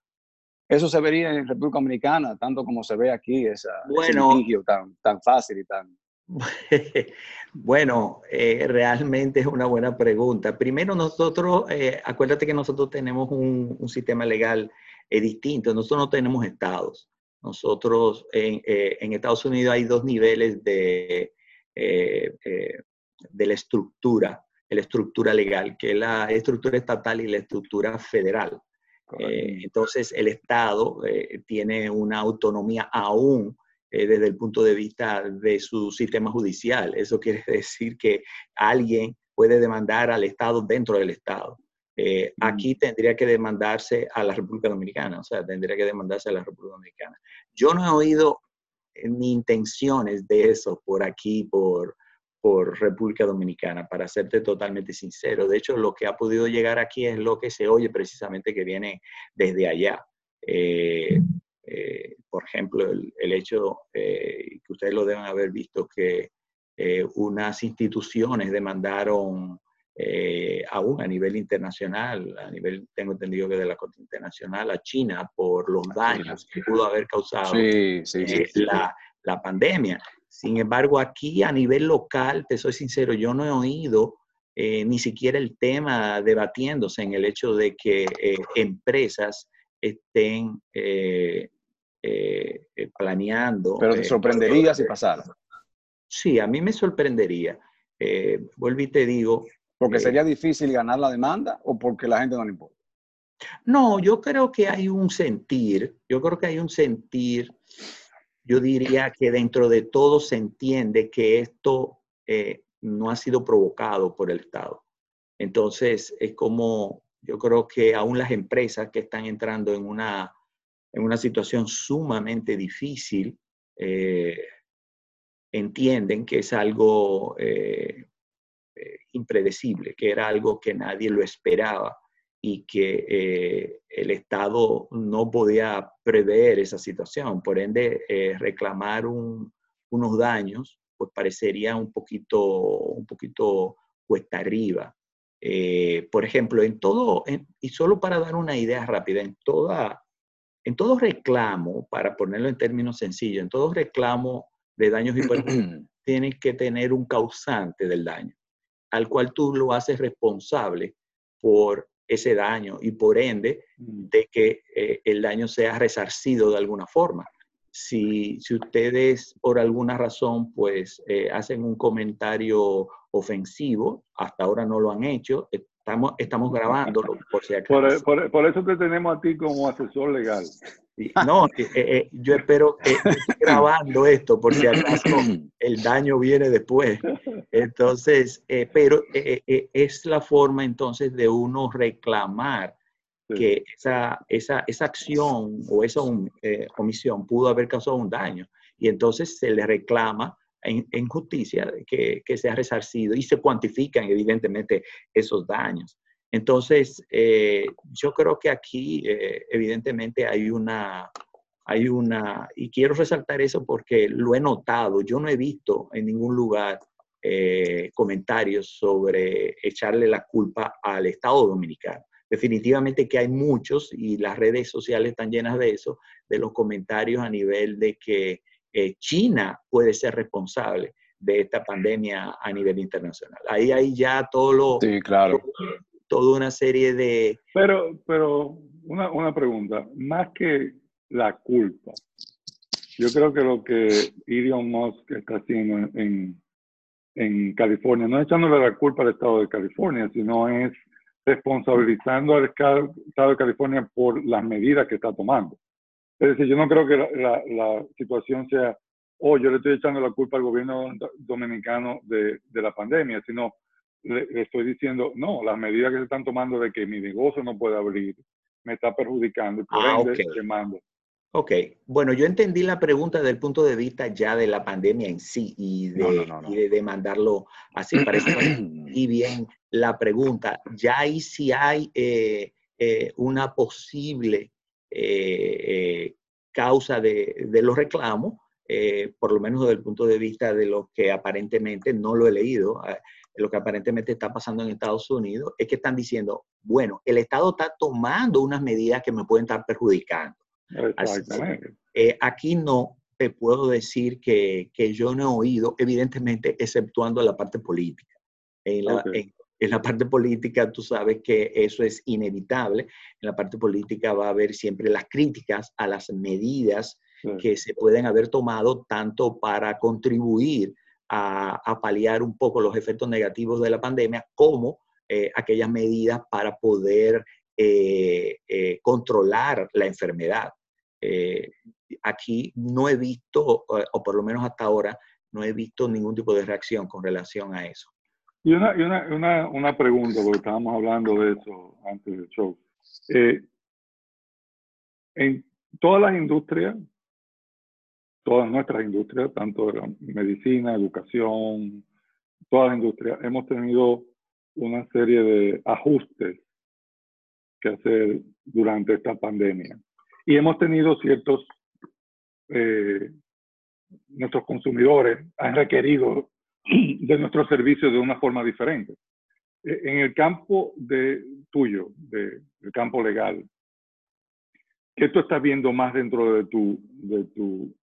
[SPEAKER 2] eso se vería en República Dominicana, tanto como se ve aquí, esa, bueno, ese tan, tan fácil y tan...
[SPEAKER 3] Bueno, eh, realmente es una buena pregunta. Primero, nosotros, eh, acuérdate que nosotros tenemos un, un sistema legal eh, distinto. Nosotros no tenemos estados. Nosotros en, en Estados Unidos hay dos niveles de, de la estructura, la estructura legal, que es la estructura estatal y la estructura federal. Eh, entonces, el Estado eh, tiene una autonomía aún eh, desde el punto de vista de su sistema judicial. Eso quiere decir que alguien puede demandar al Estado dentro del Estado. Aquí tendría que demandarse a la República Dominicana, o sea, tendría que demandarse a la República Dominicana. Yo no he oído ni intenciones de eso por aquí, por, por República Dominicana, para serte totalmente sincero. De hecho, lo que ha podido llegar aquí es lo que se oye precisamente que viene desde allá. Eh, eh, por ejemplo, el, hecho eh, que ustedes lo deben haber visto que unas instituciones demandaron aún a nivel internacional, a nivel, tengo entendido que de la Corte Internacional, a China por los daños que pudo haber causado la, la pandemia. Sin embargo, aquí a nivel local, te soy sincero, yo no he oído eh, ni siquiera el tema debatiéndose en el hecho de que eh, empresas estén eh, planeando.
[SPEAKER 2] Pero te sorprendería si pasara.
[SPEAKER 3] Sí, a mí me sorprendería. vuelvo y te digo.
[SPEAKER 2] ¿Porque sería difícil ganar la demanda o porque la gente no le importa?
[SPEAKER 3] No, yo creo que hay un sentir, yo creo que hay un sentir yo diría que dentro de todo se entiende que esto eh, no ha sido provocado por el Estado. Entonces, es como, yo creo que aún las empresas que están entrando en una, en una situación sumamente difícil, eh, entienden que es algo eh, impredecible, que era algo que nadie lo esperaba y que eh, el Estado no podía prever esa situación. Por ende, eh, reclamar unos daños, pues parecería un poquito, un poquito cuesta arriba. Eh, por ejemplo, en todo, y solo para dar una idea rápida, en, toda, en todo reclamo, para ponerlo en términos sencillos, en todo reclamo de daños y perjuicios, tienes que tener un causante del daño, al cual tú lo haces responsable por ese daño y por ende mm. de que eh, el daño sea resarcido de alguna forma. Si, si ustedes por alguna razón pues eh, hacen un comentario ofensivo, hasta ahora no lo han hecho, estamos, estamos grabándolo por si
[SPEAKER 1] acaso. Por, por, eso te tenemos a ti como asesor legal.
[SPEAKER 3] No, eh, eh, yo espero que grabando esto por si acaso el daño viene después. Entonces, pero es la forma entonces de uno reclamar que esa, esa, esa, acción o esa omisión pudo haber causado un daño. Y entonces se le reclama en, justicia que, que sea resarcido y se cuantifican evidentemente esos daños. Entonces, eh, yo creo que aquí eh, evidentemente hay una, hay una, y quiero resaltar eso porque lo he notado, yo no he visto en ningún lugar eh, comentarios sobre echarle la culpa al Estado dominicano. Definitivamente que hay muchos y las redes sociales están llenas de eso, de los comentarios a nivel de que China puede ser responsable de esta pandemia a nivel internacional. Ahí hay ya todo lo,
[SPEAKER 2] sí, claro
[SPEAKER 3] toda una serie de...
[SPEAKER 1] Pero, pero una, una pregunta, más que la culpa, yo creo que lo que Elon Musk está haciendo en, en California, no es echándole la culpa al Estado de California, sino es responsabilizando al Estado de California por las medidas que está tomando. Es decir, yo no creo que la, la, situación sea, oh, yo le estoy echando la culpa al gobierno dominicano de, de la pandemia, sino le, estoy diciendo, no, las medidas que se están tomando de que mi negocio no puede abrir me está perjudicando y por ah, ende okay.
[SPEAKER 3] Ok, bueno, yo entendí la pregunta desde el punto de vista ya de la pandemia en sí y de, Y de demandarlo así. Parece y bien la pregunta. Ya ahí sí hay eh, eh, una posible eh, causa de, de, los reclamos, por lo menos desde el punto de vista de los que aparentemente no lo he leído lo que aparentemente está pasando en Estados Unidos, es que están diciendo, bueno, el Estado está tomando unas medidas que me pueden estar perjudicando. Eh, aquí no te puedo decir que, que, yo no he oído, evidentemente, exceptuando la parte política. En la, en, la parte política, tú sabes que eso es inevitable. En la parte política va a haber siempre las críticas a las medidas que se pueden haber tomado tanto para contribuir a, paliar un poco los efectos negativos de la pandemia, como eh, aquellas medidas para poder eh, eh, controlar la enfermedad. aquí no he visto, o por lo menos hasta ahora, no he visto ningún tipo de reacción con relación a eso.
[SPEAKER 1] Y una, y una, una, una pregunta, porque estábamos hablando de eso antes del show. en todas las industrias todas nuestras industrias, tanto de medicina, educación, todas las industrias, hemos tenido una serie de ajustes que hacer durante esta pandemia. Y hemos tenido ciertos, eh, nuestros consumidores han requerido de nuestros servicios de una forma diferente. E, en el campo de, tuyo, de, campo legal, ¿qué tú estás viendo más dentro de tu, de tu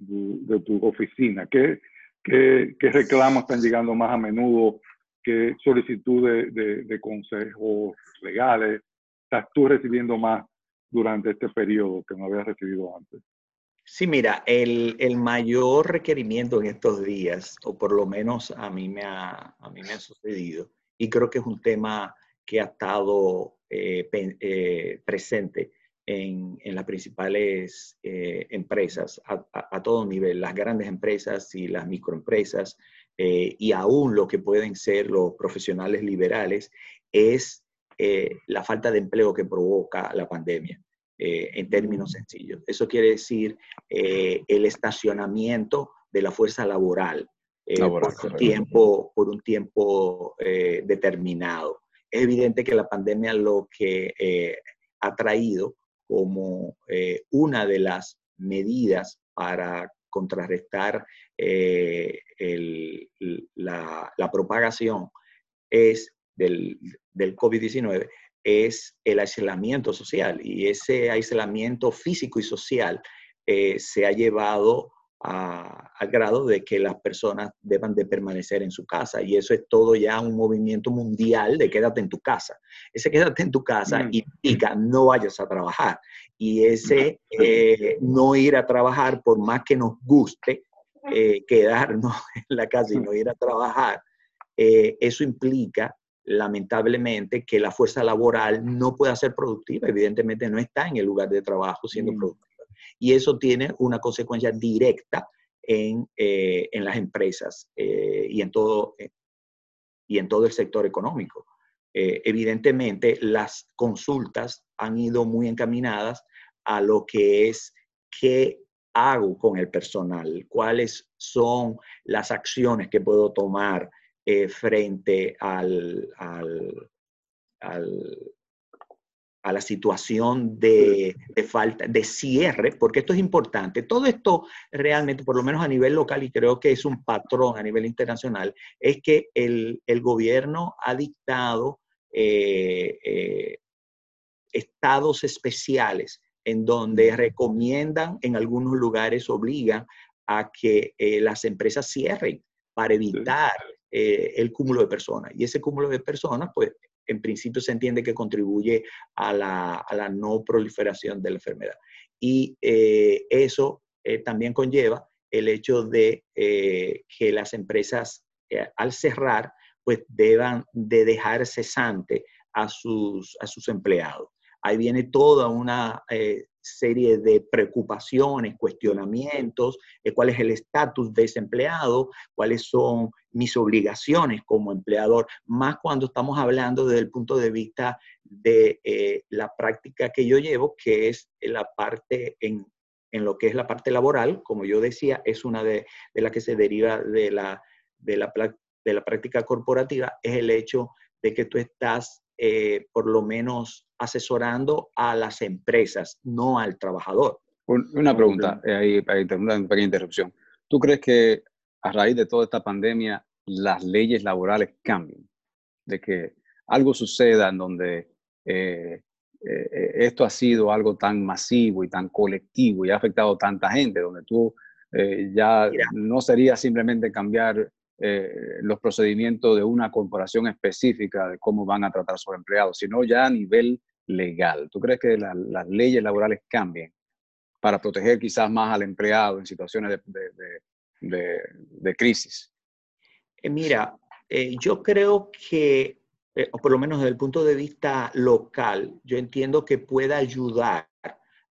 [SPEAKER 1] de tu oficina? ¿Qué, qué, qué reclamos están llegando más a menudo? ¿Qué solicitudes de, de, consejos legales estás tú recibiendo más durante este periodo que no habías recibido antes?
[SPEAKER 3] Sí, mira, el, el, mayor requerimiento en estos días, o por lo menos a mí me ha, a mí me ha sucedido, y creo que es un tema que ha estado eh, eh, presente en, las principales eh, empresas a, todo nivel, las grandes empresas y las microempresas, eh, y aún lo que pueden ser los profesionales liberales, es eh, la falta de empleo que provoca la pandemia, en términos sencillos. Eso quiere decir el estacionamiento de la fuerza laboral, por, un tiempo, por un tiempo determinado. Es evidente que la pandemia lo que ha traído como eh, una de las medidas para contrarrestar eh, la, propagación es del, del COVID-19 es el aislamiento social. Y ese aislamiento físico y social eh, se ha llevado al grado de que las personas deban de permanecer en su casa. Y eso es todo ya un movimiento mundial de quédate en tu casa. Ese quédate en tu casa mm. implica no vayas a trabajar. Y ese eh, no ir a trabajar, por más que nos guste eh, quedarnos en la casa y no ir a trabajar, eh, eso implica lamentablemente que la fuerza laboral no pueda ser productiva. Evidentemente no está en el lugar de trabajo siendo mm. productiva. Y eso tiene una consecuencia directa en, en las empresas y, en todo, y en todo el sector económico. evidentemente, las consultas han ido muy encaminadas a lo que es qué hago con el personal, cuáles son las acciones que puedo tomar eh, frente al, a la situación de, de, falta, de cierre, porque esto es importante. Todo esto realmente, por lo menos a nivel local, y creo que es un patrón a nivel internacional, es que el, el gobierno ha dictado eh, eh, estados especiales en donde recomiendan, en algunos lugares obligan a que eh, las empresas cierren para evitar eh, el cúmulo de personas. Y ese cúmulo de personas, pues, en principio se entiende que contribuye a la, no proliferación de la enfermedad. Y eh, eso también conlleva el hecho de que las empresas, al cerrar, pues deban de dejar cesante a sus, a sus empleados ahí viene toda una eh, serie de preocupaciones, cuestionamientos, de cuál es el estatus de ese empleado, cuáles son mis obligaciones como empleador, más cuando estamos hablando desde el punto de vista de eh, la práctica que yo llevo, que es la parte en, lo que es la parte laboral, como yo decía, es una de, de las que se deriva de la, de la, de la práctica corporativa, es el hecho de que tú estás eh, por lo menos asesorando a las empresas, no al trabajador.
[SPEAKER 2] Una pregunta, eh, ahí, ahí una pequeña interrupción. ¿Tú crees que a raíz de toda esta pandemia las leyes laborales cambien? De que algo suceda en donde eh, esto ha sido algo tan masivo y tan colectivo y ha afectado a tanta gente, donde tú ya no sería simplemente cambiar eh, los procedimientos de una corporación específica de cómo van a tratar a sus empleados, sino ya a nivel legal. ¿Tú crees que las leyes laborales cambien para proteger quizás más al empleado en situaciones de, crisis?
[SPEAKER 3] Eh, mira, eh, yo creo que, o por lo menos desde el punto de vista local, yo entiendo que pueda ayudar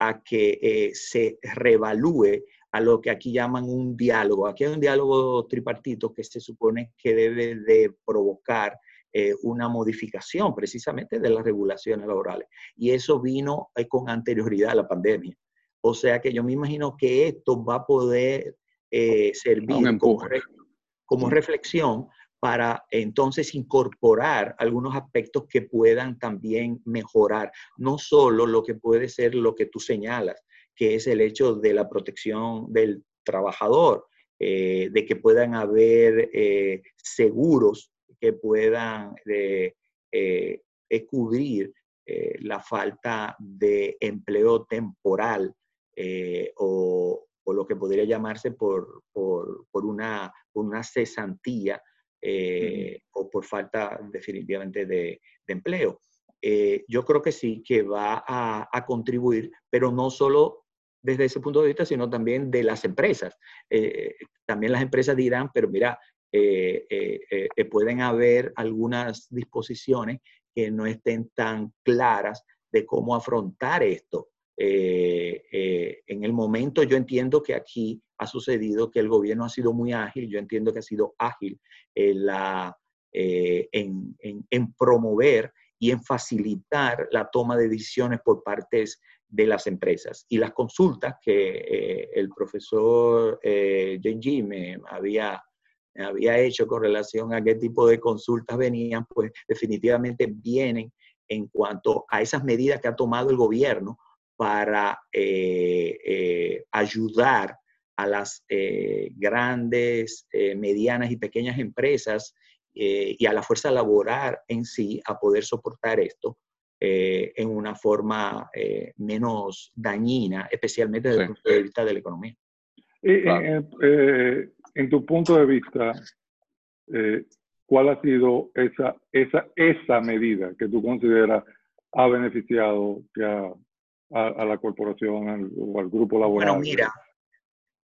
[SPEAKER 3] a que se revalúe a lo que aquí llaman un diálogo. Aquí hay un diálogo tripartito que se supone que debe de provocar eh, una modificación precisamente de las regulaciones laborales. Y eso vino eh, con anterioridad a la pandemia. O sea que yo me imagino que esto va a poder eh, servir como, como reflexión para entonces incorporar algunos aspectos que puedan también mejorar, no solo lo que puede ser lo que tú señalas, que es el hecho de la protección del trabajador, eh, de que puedan haber eh, seguros que puedan eh, cubrir la falta de empleo temporal o, lo que podría llamarse por, una, una, cesantía o por falta definitivamente de, empleo. yo creo que sí, que va a, a, contribuir, pero no solo desde ese punto de vista, sino también de las empresas. Eh, también las empresas dirán, pero mira, eh, eh, pueden haber algunas disposiciones que no estén tan claras de cómo afrontar esto. en el momento yo entiendo que aquí ha sucedido que el gobierno ha sido muy ágil, yo entiendo que ha sido ágil la, en, en promover y en facilitar la toma de decisiones por partes de las empresas. Y las consultas que eh, el profesor eh, me había, había hecho con relación a qué tipo de consultas venían, pues definitivamente vienen en cuanto a esas medidas que ha tomado el gobierno para eh, eh, ayudar a las grandes, medianas y pequeñas empresas y a la fuerza laboral en sí a poder soportar esto eh, en una forma eh, menos dañina, especialmente desde el punto de vista de la economía.
[SPEAKER 1] Eh, en tu punto de vista, ¿cuál ha sido esa, esa, esa medida que tú consideras ha beneficiado a, la corporación o al grupo laboral?
[SPEAKER 3] Bueno, mira,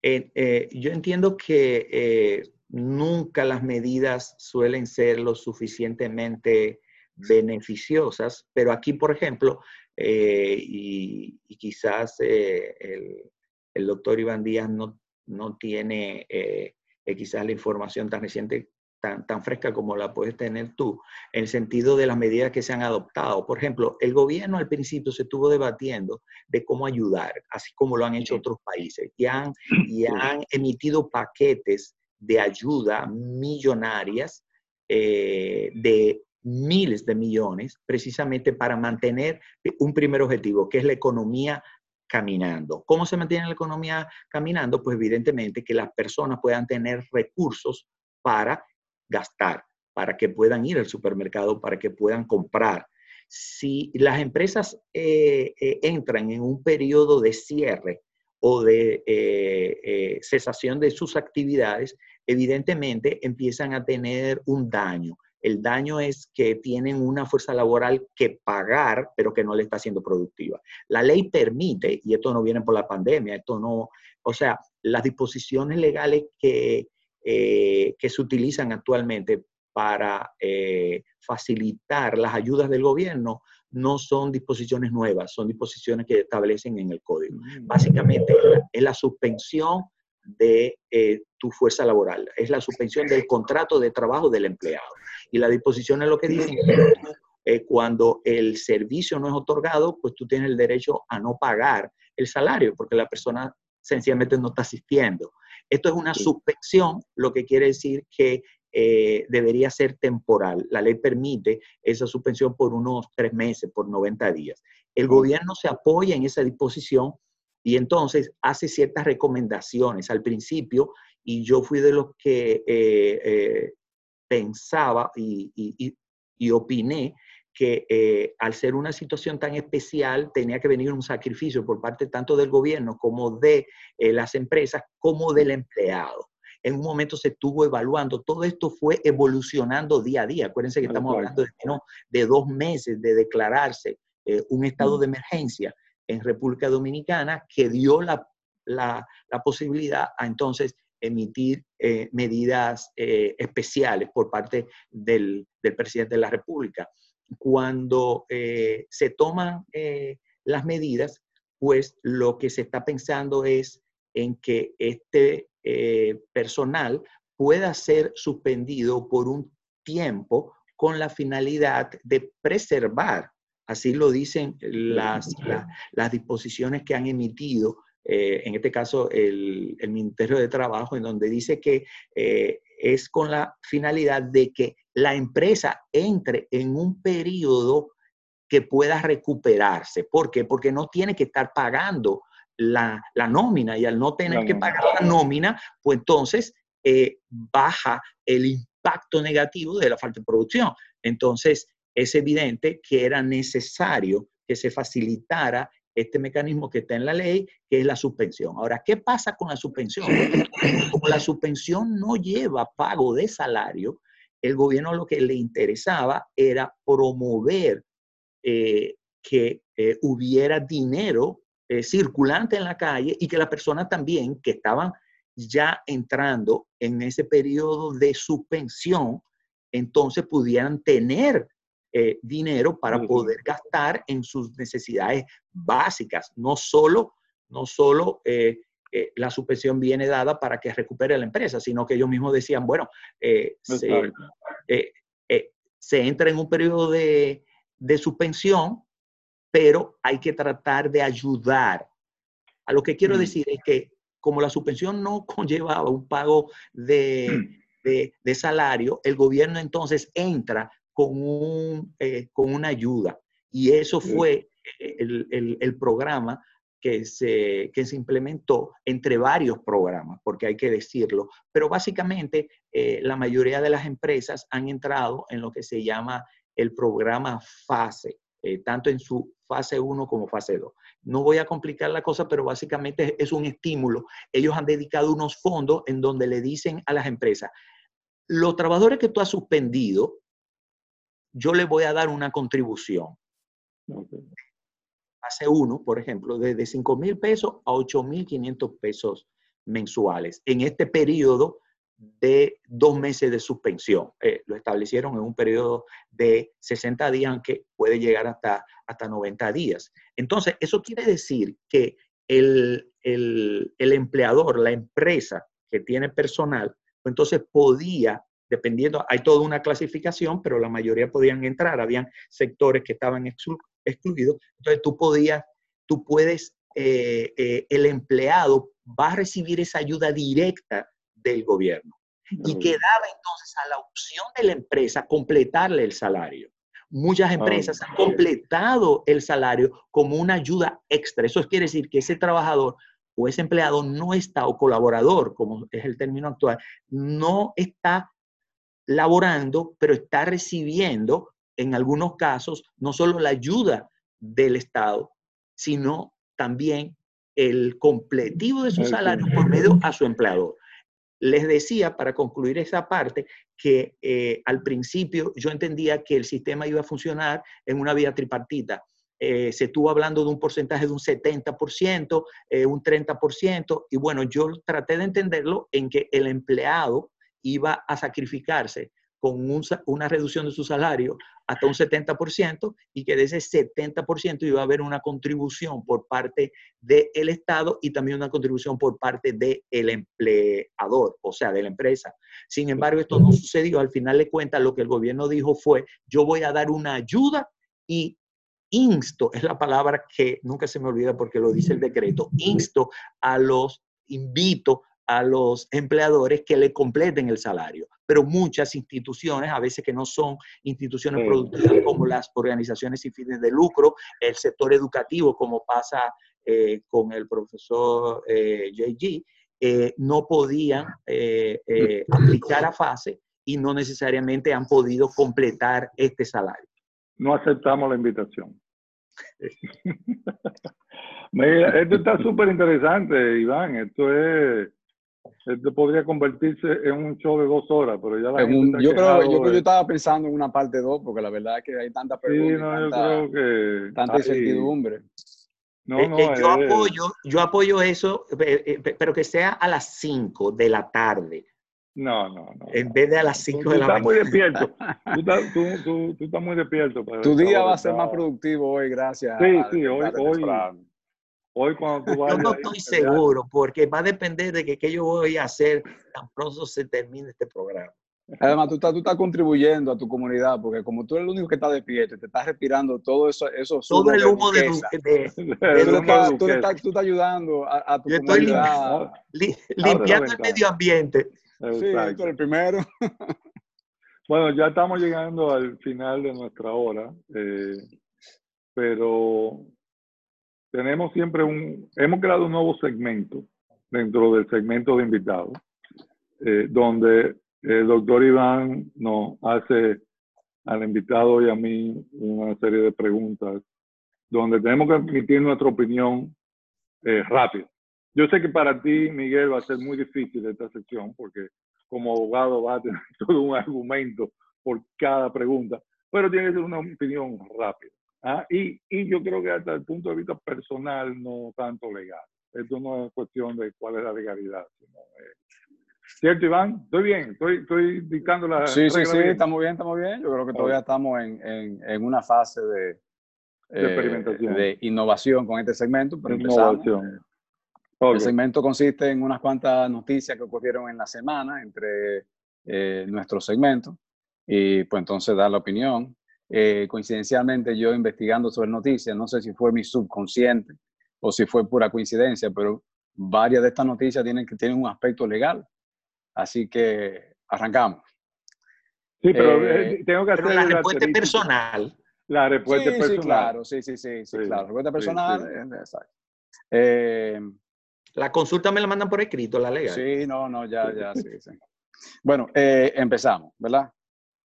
[SPEAKER 3] yo entiendo que nunca las medidas suelen ser lo suficientemente beneficiosas, pero aquí, por ejemplo, eh, y, quizás eh, el doctor Iván Díaz no, no tiene eh, eh, quizás la información tan reciente, tan, tan fresca como la puedes tener tú, en el sentido de las medidas que se han adoptado. Por ejemplo, el gobierno al principio se estuvo debatiendo de cómo ayudar, así como lo han hecho otros países, y han, y han emitido paquetes de ayuda millonarias eh, de miles de millones precisamente para mantener un primer objetivo, que es la economía caminando. ¿Cómo se mantiene la economía caminando? Pues evidentemente que las personas puedan tener recursos para gastar, para que puedan ir al supermercado, para que puedan comprar. Si las empresas eh, eh, entran en un periodo de cierre o de eh, cesación de sus actividades, evidentemente empiezan a tener un daño. El daño es que tienen una fuerza laboral que pagar, pero que no le está siendo productiva. La ley permite, y esto no viene por la pandemia, esto no, o sea, las disposiciones legales que, eh, que se utilizan actualmente para eh, facilitar las ayudas del gobierno no son disposiciones nuevas, son disposiciones que establecen en el código. Mm. Básicamente es la suspensión de eh, tu fuerza laboral, es la suspensión del contrato de trabajo del empleado. Y la disposición es lo que dicen eh, cuando el servicio no es otorgado, pues tú tienes el derecho a no pagar el salario porque la persona sencillamente no está asistiendo. Esto es una suspensión, lo que quiere decir que eh, debería ser temporal. La ley permite esa suspensión por unos tres meses, por 90 días. El gobierno se apoya en esa disposición y entonces hace ciertas recomendaciones al principio y yo fui de los que eh, eh, pensaba y, y, opiné que eh, al ser una situación tan especial tenía que venir un sacrificio por parte tanto del gobierno como de las empresas como del empleado. En un momento se estuvo evaluando, todo esto fue evolucionando día a día. Acuérdense que estamos hablando de, de dos meses de declararse un estado mm. de emergencia en República Dominicana que dio la, la, posibilidad a entonces emitir eh, medidas eh, especiales por parte del, del, presidente de la República. Cuando eh, se toman las medidas, pues lo que se está pensando es en que este personal pueda ser suspendido por un tiempo con la finalidad de preservar Así lo dicen las, las disposiciones que han emitido, eh, en este caso el, el, Ministerio de Trabajo, en donde dice que eh, es con la finalidad de que la empresa entre en un periodo que pueda recuperarse. ¿Por qué? Porque no tiene que estar pagando la, la nómina y al no tener que pagar la nómina, pues entonces eh, baja el impacto negativo de la falta de producción. Entonces, es evidente que era necesario que se facilitara este mecanismo que está en la ley, que es la suspensión. Ahora, ¿qué pasa con la suspensión? Como la suspensión no lleva pago de salario, el gobierno lo que le interesaba era promover eh, que eh, hubiera dinero eh, circulante en la calle y que las personas también que estaban ya entrando en ese periodo de suspensión, entonces pudieran tener eh, dinero para poder gastar en sus necesidades básicas. No solo, no solo eh, eh, la suspensión viene dada para que recupere la empresa, sino que ellos mismos decían, bueno, se, se, entra en un periodo de, de suspensión, pero hay que tratar de ayudar. A lo que quiero decir es que como la suspensión no conllevaba un pago de, de, de, salario, el gobierno entonces entra con, un, eh, con una ayuda. Y eso fue el, el, programa que se, que se implementó entre varios programas, porque hay que decirlo. Pero básicamente eh, la mayoría de las empresas han entrado en lo que se llama el programa FASE, eh, tanto en su fase 1 como fase 2. No voy a complicar la cosa, pero básicamente es un estímulo. Ellos han dedicado unos fondos en donde le dicen a las empresas, los trabajadores que tú has suspendido, yo le voy a dar una contribución. Hace uno, por ejemplo, desde 5 mil pesos a 8 mil 500 pesos mensuales en este periodo de dos meses de suspensión. Eh, lo establecieron en un periodo de 60 días, aunque puede llegar hasta, hasta 90 días. Entonces, eso quiere decir que el, el, el empleador, la empresa que tiene personal, pues entonces podía dependiendo, hay toda una clasificación, pero la mayoría podían entrar, habían sectores que estaban excluidos, entonces tú podías, tú puedes, eh, eh, el empleado va a recibir esa ayuda directa del gobierno. Y quedaba entonces a la opción de la empresa completarle el salario. Muchas empresas han completado el salario como una ayuda extra. Eso quiere decir que ese trabajador o ese empleado no está, o colaborador, como es el término actual, no está laborando, pero está recibiendo, en algunos casos, no solo la ayuda del Estado, sino también el completivo de su salario por medio a su empleador. Les decía, para concluir esa parte, que eh, al principio yo entendía que el sistema iba a funcionar en una vía tripartita. Eh, se estuvo hablando de un porcentaje de un 70%, eh, un 30%, y bueno, yo traté de entenderlo en que el empleado iba a sacrificarse con una reducción de su salario hasta un 70% y que de ese 70% iba a haber una contribución por parte del Estado y también una contribución por parte del empleador, o sea, de la empresa. Sin embargo, esto no sucedió. Al final de cuentas, lo que el gobierno dijo fue, yo voy a dar una ayuda y insto, es la palabra que nunca se me olvida porque lo dice el decreto, insto a los, invito a los empleadores que le completen el salario. Pero muchas instituciones, a veces que no son instituciones productivas como las organizaciones sin fines de lucro, el sector educativo, como pasa eh, con el profesor eh, JG, eh, no podían aplicar a fase y no necesariamente han podido completar este salario.
[SPEAKER 1] No aceptamos la invitación. esto está súper interesante, Iván. Esto es esto podría convertirse en un show de dos horas, pero ya la
[SPEAKER 2] gente yo, creo, yo creo que yo estaba pensando en una parte dos, porque la verdad es que hay tanta pregunta, tanta, incertidumbre.
[SPEAKER 3] No, no, yo, apoyo, yo apoyo eso, eh, pero que sea a las 5 de la tarde.
[SPEAKER 1] No, no, no.
[SPEAKER 3] En vez de a las 5 de la
[SPEAKER 1] mañana. Muy despierto. tú, estás, tú, tú, tú, estás muy despierto.
[SPEAKER 2] tu día va a ser más productivo hoy, gracias.
[SPEAKER 1] Sí, sí, hoy, hoy, Hoy cuando
[SPEAKER 3] Yo no estoy seguro porque va a depender de que qué yo voy a hacer tan pronto se termine este programa.
[SPEAKER 2] Además, tú estás, tú estás contribuyendo a tu comunidad, porque como tú eres el único que está despierto, te estás respirando todo eso. eso
[SPEAKER 3] todo el humo de, de,
[SPEAKER 2] tú, estás, tú, estás, ayudando a, a tu yo comunidad.
[SPEAKER 3] Estoy limpiando el medio ambiente.
[SPEAKER 2] Sí, tú eres el primero.
[SPEAKER 1] bueno, ya estamos llegando al final de nuestra hora, eh, pero tenemos siempre un, hemos creado un nuevo segmento dentro del segmento de invitados, eh, donde el doctor Iván nos hace al invitado y a mí una serie de preguntas, donde tenemos que emitir nuestra opinión eh, rápido. Yo sé que para ti, Miguel, va a ser muy difícil esta sección, porque como abogado va a tener todo un argumento por cada pregunta, pero tiene que ser una opinión rápida. ¿Ah? Y, y, yo creo que hasta el punto de vista personal, no tanto legal. Esto no es cuestión de cuál es la legalidad. Sino, eh, ¿Cierto, Iván? Estoy bien, estoy, estoy dictando la...
[SPEAKER 2] Sí, sí, sí, estamos bien, estamos bien. Yo creo que todavía estamos en, en, en una fase de,
[SPEAKER 1] de, eh, experimentación.
[SPEAKER 2] de innovación con este segmento, pero innovación. El segmento consiste en unas cuantas noticias que ocurrieron en la semana entre eh, nuestros segmentos y pues entonces dar la opinión eh, coincidencialmente yo investigando sobre noticias, no sé si fue mi subconsciente o si fue pura coincidencia, pero varias de estas noticias tienen, que tienen un aspecto legal. Así que arrancamos.
[SPEAKER 1] Sí, pero eh, eh, tengo que hacer
[SPEAKER 3] la respuesta personal.
[SPEAKER 1] La respuesta personal.
[SPEAKER 2] Sí, claro, sí, sí, sí, sí, claro. Respuesta personal, exacto.
[SPEAKER 3] la consulta me la mandan por escrito, la legal.
[SPEAKER 2] Sí, no, no, ya, ya, sí, sí. Bueno, empezamos, ¿verdad?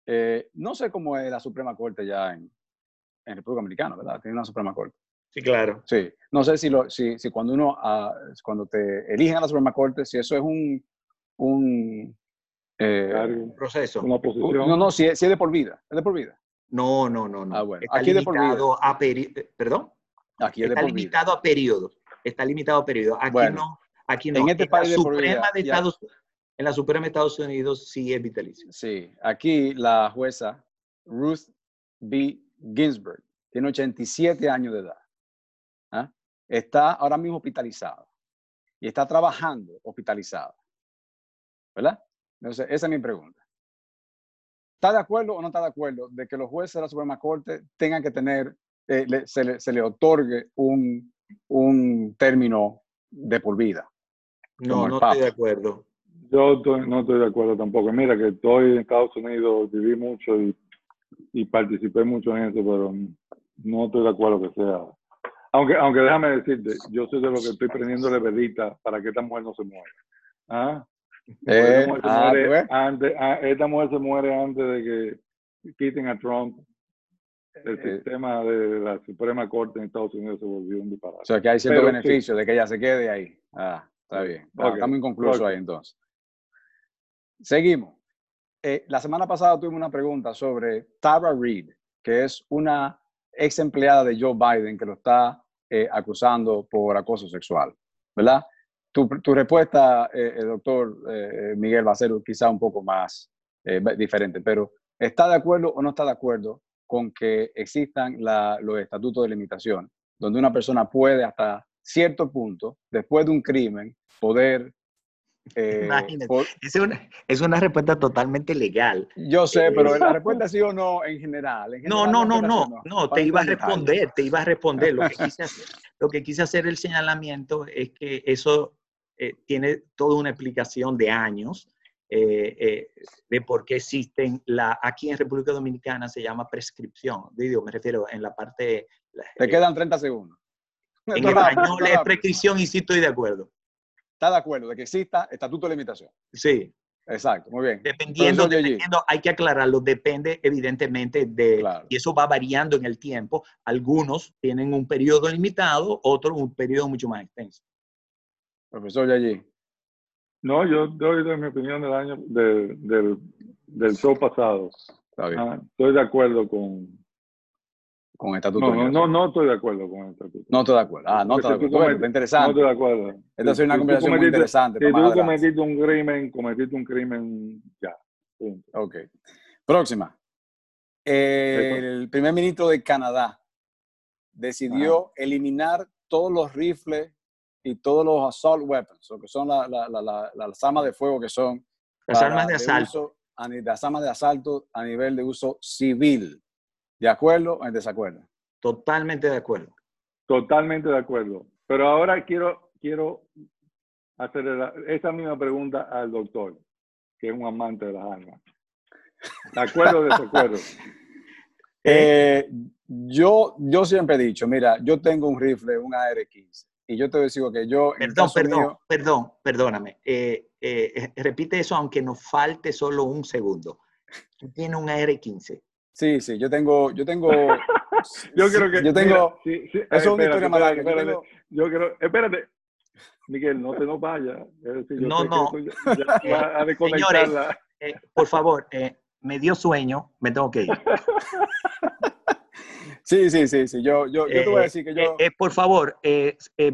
[SPEAKER 2] Eh, no sé cómo es la Suprema Corte ya en, en República Dominicana, ¿verdad? Tiene una Suprema Corte.
[SPEAKER 3] Sí, claro.
[SPEAKER 2] Sí. No sé si, lo, si, si cuando uno, uh, cuando te eligen a la Suprema Corte, si eso es un, un,
[SPEAKER 3] eh, proceso.
[SPEAKER 1] Una posición.
[SPEAKER 2] No, no, si es, si es, de por vida. ¿Es de por vida?
[SPEAKER 3] No, no, no. no.
[SPEAKER 2] Ah, bueno.
[SPEAKER 3] Está Aquí limitado a periodos. ¿Perdón?
[SPEAKER 2] Aquí es
[SPEAKER 3] Está
[SPEAKER 2] de
[SPEAKER 3] por limitado
[SPEAKER 2] vida.
[SPEAKER 3] a periodos. Está limitado a periodos. Aquí
[SPEAKER 2] Bueno,
[SPEAKER 3] no. Aquí no.
[SPEAKER 2] en este
[SPEAKER 3] la
[SPEAKER 2] país de por
[SPEAKER 3] Suprema
[SPEAKER 2] vida,
[SPEAKER 3] de
[SPEAKER 2] ya.
[SPEAKER 3] Estados En la Suprema de Estados Unidos sí es vitalicio.
[SPEAKER 2] Sí, aquí la jueza Ruth B. Ginsburg tiene 87 años de edad. ¿ah? está ahora mismo hospitalizada y está trabajando hospitalizada. ¿Verdad? Entonces, esa es mi pregunta. ¿Está de acuerdo o no está de acuerdo de que los jueces de la Suprema Corte tengan que tener, eh, se, le, se, le, otorgue un, un término de por vida?
[SPEAKER 3] No, no estoy de acuerdo.
[SPEAKER 1] Yo no estoy de acuerdo tampoco. Mira que estoy en Estados Unidos, viví mucho y, y participé mucho en eso, pero no estoy de acuerdo que sea aunque, aunque déjame decirte, yo soy de los que estoy prendiéndole velita para que esta mujer no se muera. ¿Ah?
[SPEAKER 2] Eh, ah,
[SPEAKER 1] pues. antes, ah, esta mujer se muere antes de que quiten a Trump. El eh, sistema de la Suprema Corte en Estados Unidos se volvió un disparate.
[SPEAKER 2] O sea, que hay cierto beneficio de que ella se quede ahí. Ah, está bien. Estamos inconclusos ahí entonces. Seguimos. Eh, la semana pasada tuvimos una pregunta sobre Tara Reid, que es una ex empleada de Joe Biden que lo está eh, acusando por acoso sexual, ¿verdad? Tu, respuesta, eh, el doctor eh, Miguel, va a ser quizá un poco más diferente, pero ¿está de acuerdo o no está de acuerdo con que existan los estatutos de limitación, donde una persona puede hasta cierto punto, después de un crimen, poder
[SPEAKER 3] eh, es, una, es, una, respuesta totalmente legal.
[SPEAKER 2] Yo sé, pero la respuesta sí o no en general.
[SPEAKER 3] no, no, no, no, no, te iba a responder, te iba a responder. Lo que quise hacer, lo que quise hacer el señalamiento es que eso eh, tiene toda una explicación de años eh, de por qué existen, la, aquí en República Dominicana se llama prescripción, digo, me refiero en la parte...
[SPEAKER 2] Te quedan 30 segundos.
[SPEAKER 3] En español es prescripción y sí estoy de acuerdo
[SPEAKER 2] está de acuerdo de que exista estatuto de limitación.
[SPEAKER 3] Sí.
[SPEAKER 2] Exacto, muy bien.
[SPEAKER 3] Dependiendo, dependiendo hay que aclararlo, depende evidentemente de, y eso va variando en el tiempo. Algunos tienen un periodo limitado, otros un periodo mucho más extenso.
[SPEAKER 2] Profesor Yagi.
[SPEAKER 1] No, yo doy de mi opinión del año, del, del show pasado. Ah, estoy de acuerdo con,
[SPEAKER 2] con estatuto.
[SPEAKER 1] No, no, no, no estoy de acuerdo con el estatuto.
[SPEAKER 2] No estoy de acuerdo. Ah, no estoy de acuerdo. Bueno, interesante.
[SPEAKER 1] No estoy de acuerdo.
[SPEAKER 2] Esta es una conversación muy interesante.
[SPEAKER 1] Si tú cometiste un crimen, cometiste un crimen ya.
[SPEAKER 2] Ok. Próxima. El primer ministro de Canadá decidió eliminar todos los rifles y todos los assault weapons, o que son la, la, la, las armas de fuego que son
[SPEAKER 3] las armas de asalto.
[SPEAKER 2] las armas de asalto a nivel de uso civil. ¿De acuerdo o en desacuerdo?
[SPEAKER 3] Totalmente de acuerdo.
[SPEAKER 1] Totalmente de acuerdo. Pero ahora quiero, quiero hacer esa misma pregunta al doctor, que es un amante de las armas. ¿De acuerdo o desacuerdo?
[SPEAKER 2] Eh, yo, yo siempre he dicho, mira, yo tengo un rifle, un AR-15, y yo te digo que yo...
[SPEAKER 3] Perdón, perdón, perdón, perdóname. Eh, eh, repite eso aunque nos falte solo un segundo. Tú tienes un AR-15.
[SPEAKER 2] Sí, sí, yo tengo, yo tengo,
[SPEAKER 1] yo creo que,
[SPEAKER 2] yo tengo, sí, sí, eso es una historia más larga.
[SPEAKER 1] Espérate, yo, yo, creo, espérate, Miguel, no te nos vayas.
[SPEAKER 3] no, no. Señores, eh, por favor, eh, me dio sueño, me tengo que ir.
[SPEAKER 2] Sí, sí, sí, sí. Yo, yo, yo te voy a decir que yo.
[SPEAKER 3] Eh, por favor,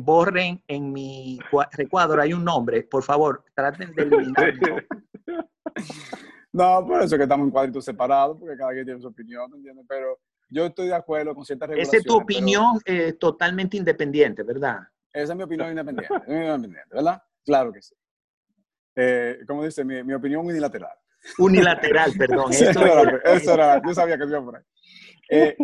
[SPEAKER 3] borren en mi recuadro, hay un nombre. Por favor, traten de eliminarlo.
[SPEAKER 2] No, por eso que estamos en cuadritos separados, porque cada quien tiene su opinión, ¿entiendes? Pero yo estoy de acuerdo con ciertas regulaciones.
[SPEAKER 3] Esa es tu opinión eh, totalmente independiente, ¿verdad?
[SPEAKER 2] Esa es mi opinión independiente, independiente ¿verdad? Claro que sí. Eh, como dice, mi, mi, opinión unilateral.
[SPEAKER 3] Unilateral, perdón. eso,
[SPEAKER 2] era, eso era, yo sabía que iba por ahí. Eh,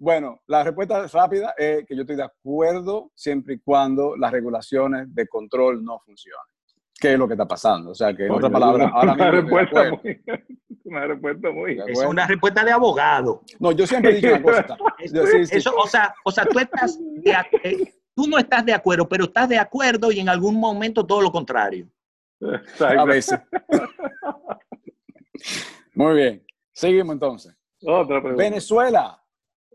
[SPEAKER 2] bueno, la respuesta rápida es que yo estoy de acuerdo siempre y cuando las regulaciones de control no funcionen qué es lo que está pasando. O sea, que en otras palabras, ahora
[SPEAKER 1] una respuesta, muy, una respuesta muy.
[SPEAKER 3] Es una respuesta de abogado.
[SPEAKER 2] No, yo siempre he dicho una cosa.
[SPEAKER 3] Eso, o, sea, o sea, tú estás de, eh, tú no estás de acuerdo, pero estás de acuerdo y en algún momento todo lo contrario.
[SPEAKER 2] A veces. Muy bien. Seguimos entonces.
[SPEAKER 1] Otra pregunta.
[SPEAKER 2] Venezuela.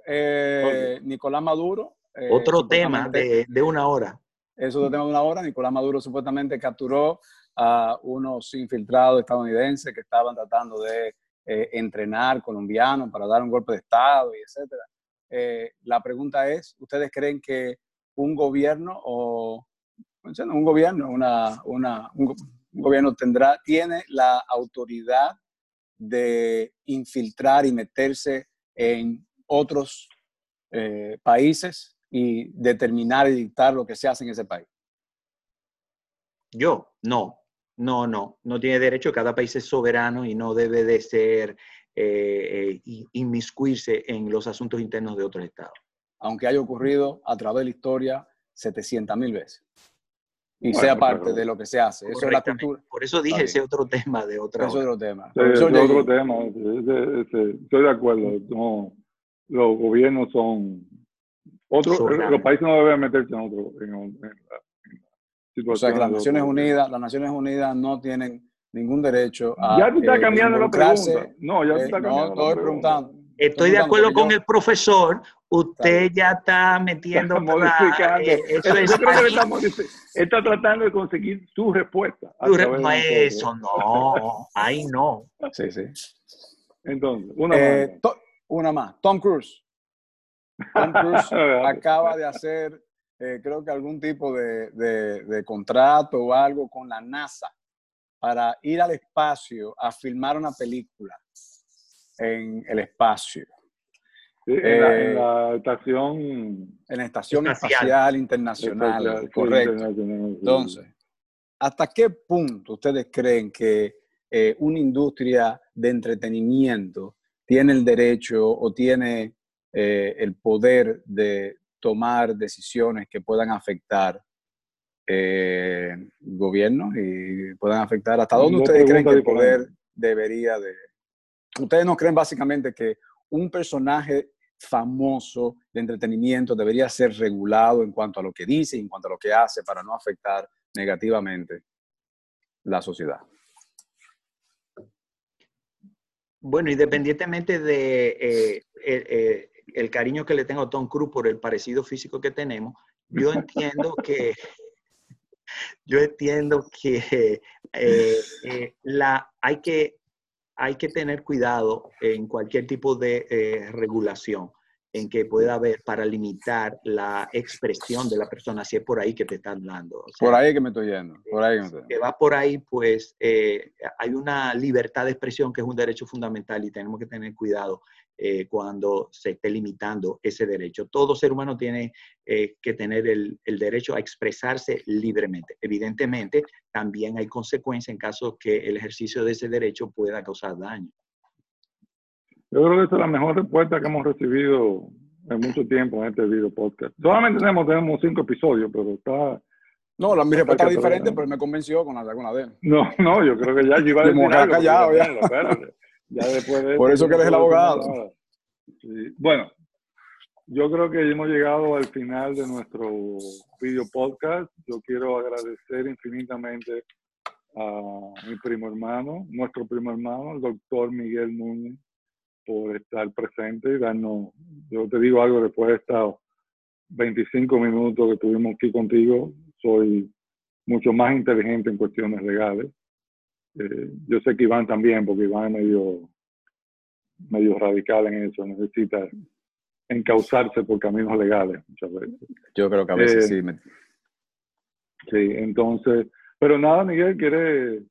[SPEAKER 2] Eh, Nicolás Maduro.
[SPEAKER 3] Eh, Otro tema de, de una hora.
[SPEAKER 2] Eso de tema de una hora. Nicolás Maduro supuestamente capturó a unos infiltrados estadounidenses que estaban tratando de eh, entrenar colombianos para dar un golpe de Estado y etcétera. Eh, la pregunta es, ¿ustedes creen que un gobierno o un gobierno, una, una, un, gobierno tendrá, tiene la autoridad de infiltrar y meterse en otros eh, países y determinar y dictar lo que se hace en ese país?
[SPEAKER 3] Yo, no, no, no, no tiene derecho, cada país es soberano y no debe de ser eh, eh, inmiscuirse en los asuntos internos de otros estados.
[SPEAKER 2] Aunque haya ocurrido a través de la historia 700 mil veces. Y sea parte de lo que se hace. Eso es la cultura.
[SPEAKER 3] Por eso dije ese otro tema de otra.
[SPEAKER 2] Eso es otro tema.
[SPEAKER 1] es otro tema. Estoy de acuerdo. No, los gobiernos son. Otros, los países no deben meterse en otro. En,
[SPEAKER 2] o sea que las Naciones Unidas, las Naciones Unidas no tienen ningún derecho a.
[SPEAKER 1] Ya tú estás eh, cambiando la pregunta. No, ya tú
[SPEAKER 2] eh,
[SPEAKER 1] estás cambiando.
[SPEAKER 2] No, estoy preguntando.
[SPEAKER 3] Estoy de acuerdo con el profesor. Usted ya está metiendo.
[SPEAKER 1] Está modificando. Eh, eso es yo creo que está, está, tratando de conseguir su respuesta.
[SPEAKER 3] No, eso no. Ahí no.
[SPEAKER 2] Sí, sí.
[SPEAKER 1] Entonces, una
[SPEAKER 2] más. Una más. Tom Cruise. Tom Cruise acaba de hacer eh, creo que algún tipo de, de, contrato o algo con la NASA para ir al espacio a filmar una película en el espacio.
[SPEAKER 1] en, la, eh, estación.
[SPEAKER 2] En la Estación Espacial, Internacional, correcto. Entonces, ¿hasta qué punto ustedes creen que eh, una industria de entretenimiento tiene el derecho o tiene el poder de tomar decisiones que puedan afectar eh, gobierno y puedan afectar hasta dónde ustedes creen que el poder debería de... Ustedes no creen básicamente que un personaje famoso de entretenimiento debería ser regulado en cuanto a lo que dice y en cuanto a lo que hace para no afectar negativamente la sociedad.
[SPEAKER 3] Bueno, independientemente de eh, eh, el cariño que le tengo a Tom Cruise por el parecido físico que tenemos, yo entiendo que, yo entiendo que eh, eh, la, hay, que, hay que tener cuidado en cualquier tipo de eh, regulación en que pueda haber para limitar la expresión de la persona, si es por ahí que te están dando.
[SPEAKER 2] por ahí que me estoy yendo. Por ahí
[SPEAKER 3] que, va por ahí, pues hay una libertad de expresión que es un derecho fundamental y tenemos que tener cuidado eh, cuando se esté limitando ese derecho. Todo ser humano tiene eh, que tener el, el, derecho a expresarse libremente. Evidentemente, también hay consecuencias en caso que el ejercicio de ese derecho pueda causar daño.
[SPEAKER 1] Yo creo que esa es la mejor respuesta que hemos recibido en mucho tiempo en este video podcast. Solamente tenemos, tenemos cinco episodios, pero está...
[SPEAKER 2] No, la, mi respuesta es diferente, pero me convenció con la, con de él.
[SPEAKER 1] No, no, yo creo que ya iba a
[SPEAKER 2] decir algo, callado, ya. Por eso que eres el abogado.
[SPEAKER 1] Bueno, yo creo que hemos llegado al final de nuestro video podcast. Yo quiero agradecer infinitamente a mi primo hermano, nuestro primo hermano, el doctor Miguel Núñez, por estar presente y darnos, yo te digo algo, después de estos 25 minutos que tuvimos aquí contigo, soy mucho más inteligente en cuestiones legales. Eh, yo sé que Iván también, porque Iván es medio, medio radical en eso, necesita encauzarse por caminos legales muchas veces.
[SPEAKER 2] Yo creo que a veces eh, sí.
[SPEAKER 1] Sí, entonces, pero nada, Miguel, ¿quieres,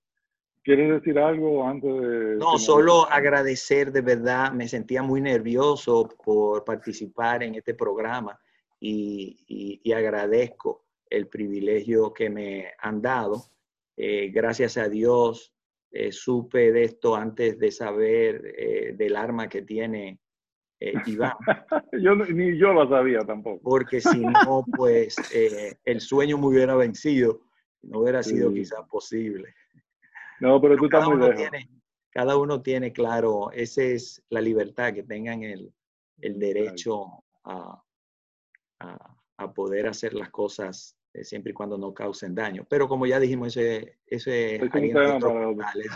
[SPEAKER 1] ¿quieres decir algo antes de...
[SPEAKER 3] No, solo agradecer de verdad, me sentía muy nervioso por participar en este programa y, y agradezco el privilegio que me han dado. Eh, gracias a Dios eh, supe de esto antes de saber eh, del arma que tiene Iván.
[SPEAKER 1] yo, ni yo lo sabía tampoco.
[SPEAKER 3] Porque si no, pues el sueño me hubiera vencido, no hubiera sido quizás posible.
[SPEAKER 1] No, pero, tú estás muy lejos.
[SPEAKER 3] Tiene, cada uno tiene claro, esa es la libertad, que tengan el, el derecho a, a, a poder hacer las cosas eh, siempre y cuando no causen daño. Pero como ya dijimos, ese, ese,
[SPEAKER 1] es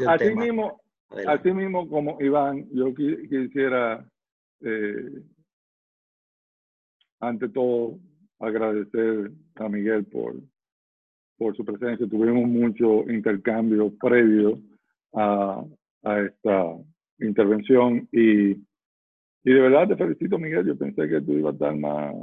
[SPEAKER 1] así, mismo, así mismo como Iván, yo quisiera, eh, ante todo, agradecer a Miguel por, por su presencia. Tuvimos mucho intercambio previo a, a esta intervención y, y de verdad te felicito, Miguel. Yo pensé que tú ibas a estar más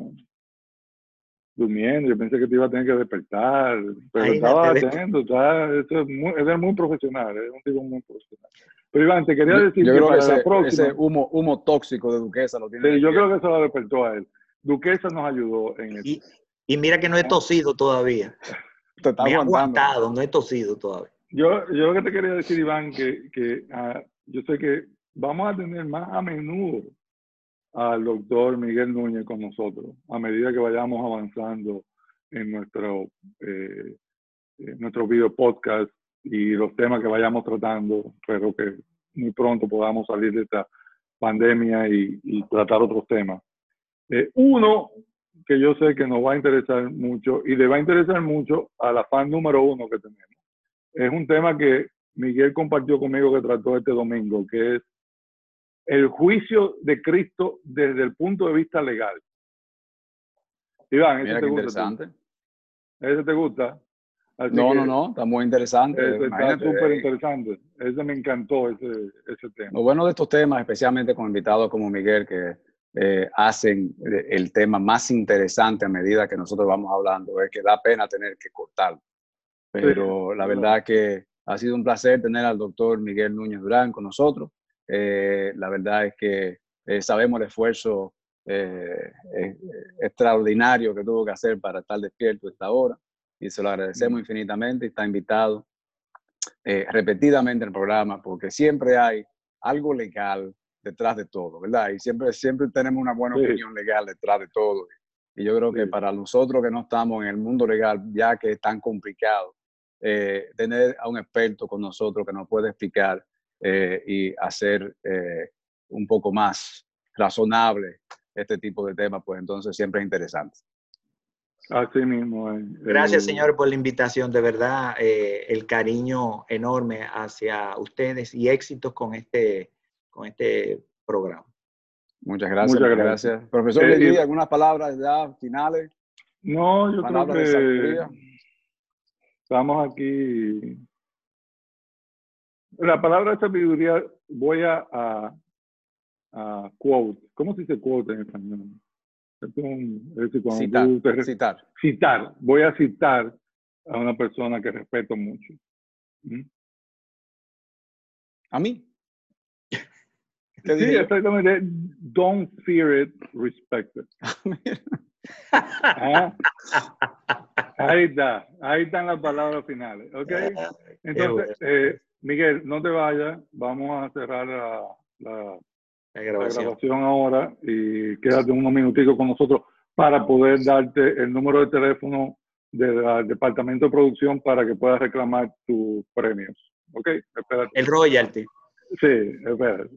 [SPEAKER 1] durmiendo, yo pensé que te iba a tener que despertar, pero estaba atento, eso es muy, muy profesional, es un tipo muy profesional. Pero Iván, te quería decir
[SPEAKER 2] yo que, creo que ese, ese humo, humo tóxico de Duquesa lo tiene.
[SPEAKER 1] Sí, yo creo que eso lo despertó a él. Duquesa nos ayudó en
[SPEAKER 3] eso. Y, mira que no he tosido todavía. Me he aguantado, no he tosido todavía.
[SPEAKER 1] Yo, yo lo que te quería decir, Iván, que, que ah, yo sé que vamos a tener más a menudo al doctor Miguel Núñez con nosotros, a medida que vayamos avanzando en nuestro, eh, nuestro video podcast y los temas que vayamos tratando, pero que muy pronto podamos salir de esta pandemia y, tratar otros temas. Eh, uno que yo sé que nos va a interesar mucho y le va a interesar mucho a la fan número uno que tenemos. Es un tema que Miguel compartió conmigo que trató este domingo, que es el juicio de Cristo desde el punto de vista legal.
[SPEAKER 2] Iván, ¿ese te gusta? Interesante.
[SPEAKER 1] ¿Ese te gusta?
[SPEAKER 2] no, no, no, está muy interesante.
[SPEAKER 1] está súper interesante. Ese me encantó, ese, ese tema.
[SPEAKER 2] Lo bueno de estos temas, especialmente con invitados como Miguel, que eh, hacen el tema más interesante a medida que nosotros vamos hablando, es que da pena tener que cortarlo. Pero la verdad que ha sido un placer tener al doctor Miguel Núñez Durán con nosotros. Eh, la verdad es que eh, sabemos el esfuerzo extraordinario que tuvo que hacer para estar despierto esta hora y se lo agradecemos infinitamente. Está invitado eh, repetidamente en el programa porque siempre hay algo legal detrás de todo, ¿verdad? Y siempre, siempre tenemos una buena opinión legal detrás de todo. Y yo creo que para nosotros que no estamos en el mundo legal, ya que es tan complicado, eh, tener a un experto con nosotros que nos puede explicar eh, y hacer un poco más razonable este tipo de temas, pues entonces siempre es interesante.
[SPEAKER 1] Así mismo. Eh.
[SPEAKER 3] Gracias, eh, señor, por la invitación. De verdad, eh, el cariño enorme hacia ustedes y éxitos con este, con este programa.
[SPEAKER 2] Muchas gracias. Muchas gracias. Profesor, ¿le algunas palabras ya finales?
[SPEAKER 1] No, yo creo que estamos aquí. La palabra de sabiduría voy a, a, a quote. ¿Cómo se dice quote en español?
[SPEAKER 2] citar, citar.
[SPEAKER 1] citar. Voy a citar a una persona que respeto mucho. ¿Mm?
[SPEAKER 2] ¿A mí?
[SPEAKER 1] Sí, exactamente. Don't fear it, respect it. Ah, ahí está, ahí están las palabras finales, ¿ok? Entonces, eh, Miguel, no te vayas, vamos a cerrar la la grabación. ahora y quédate unos minuticos con nosotros para poder darte el número de teléfono del departamento de producción para que puedas reclamar tus premios. ¿Ok?
[SPEAKER 3] Espérate. El royalty.
[SPEAKER 1] Sí, espérate.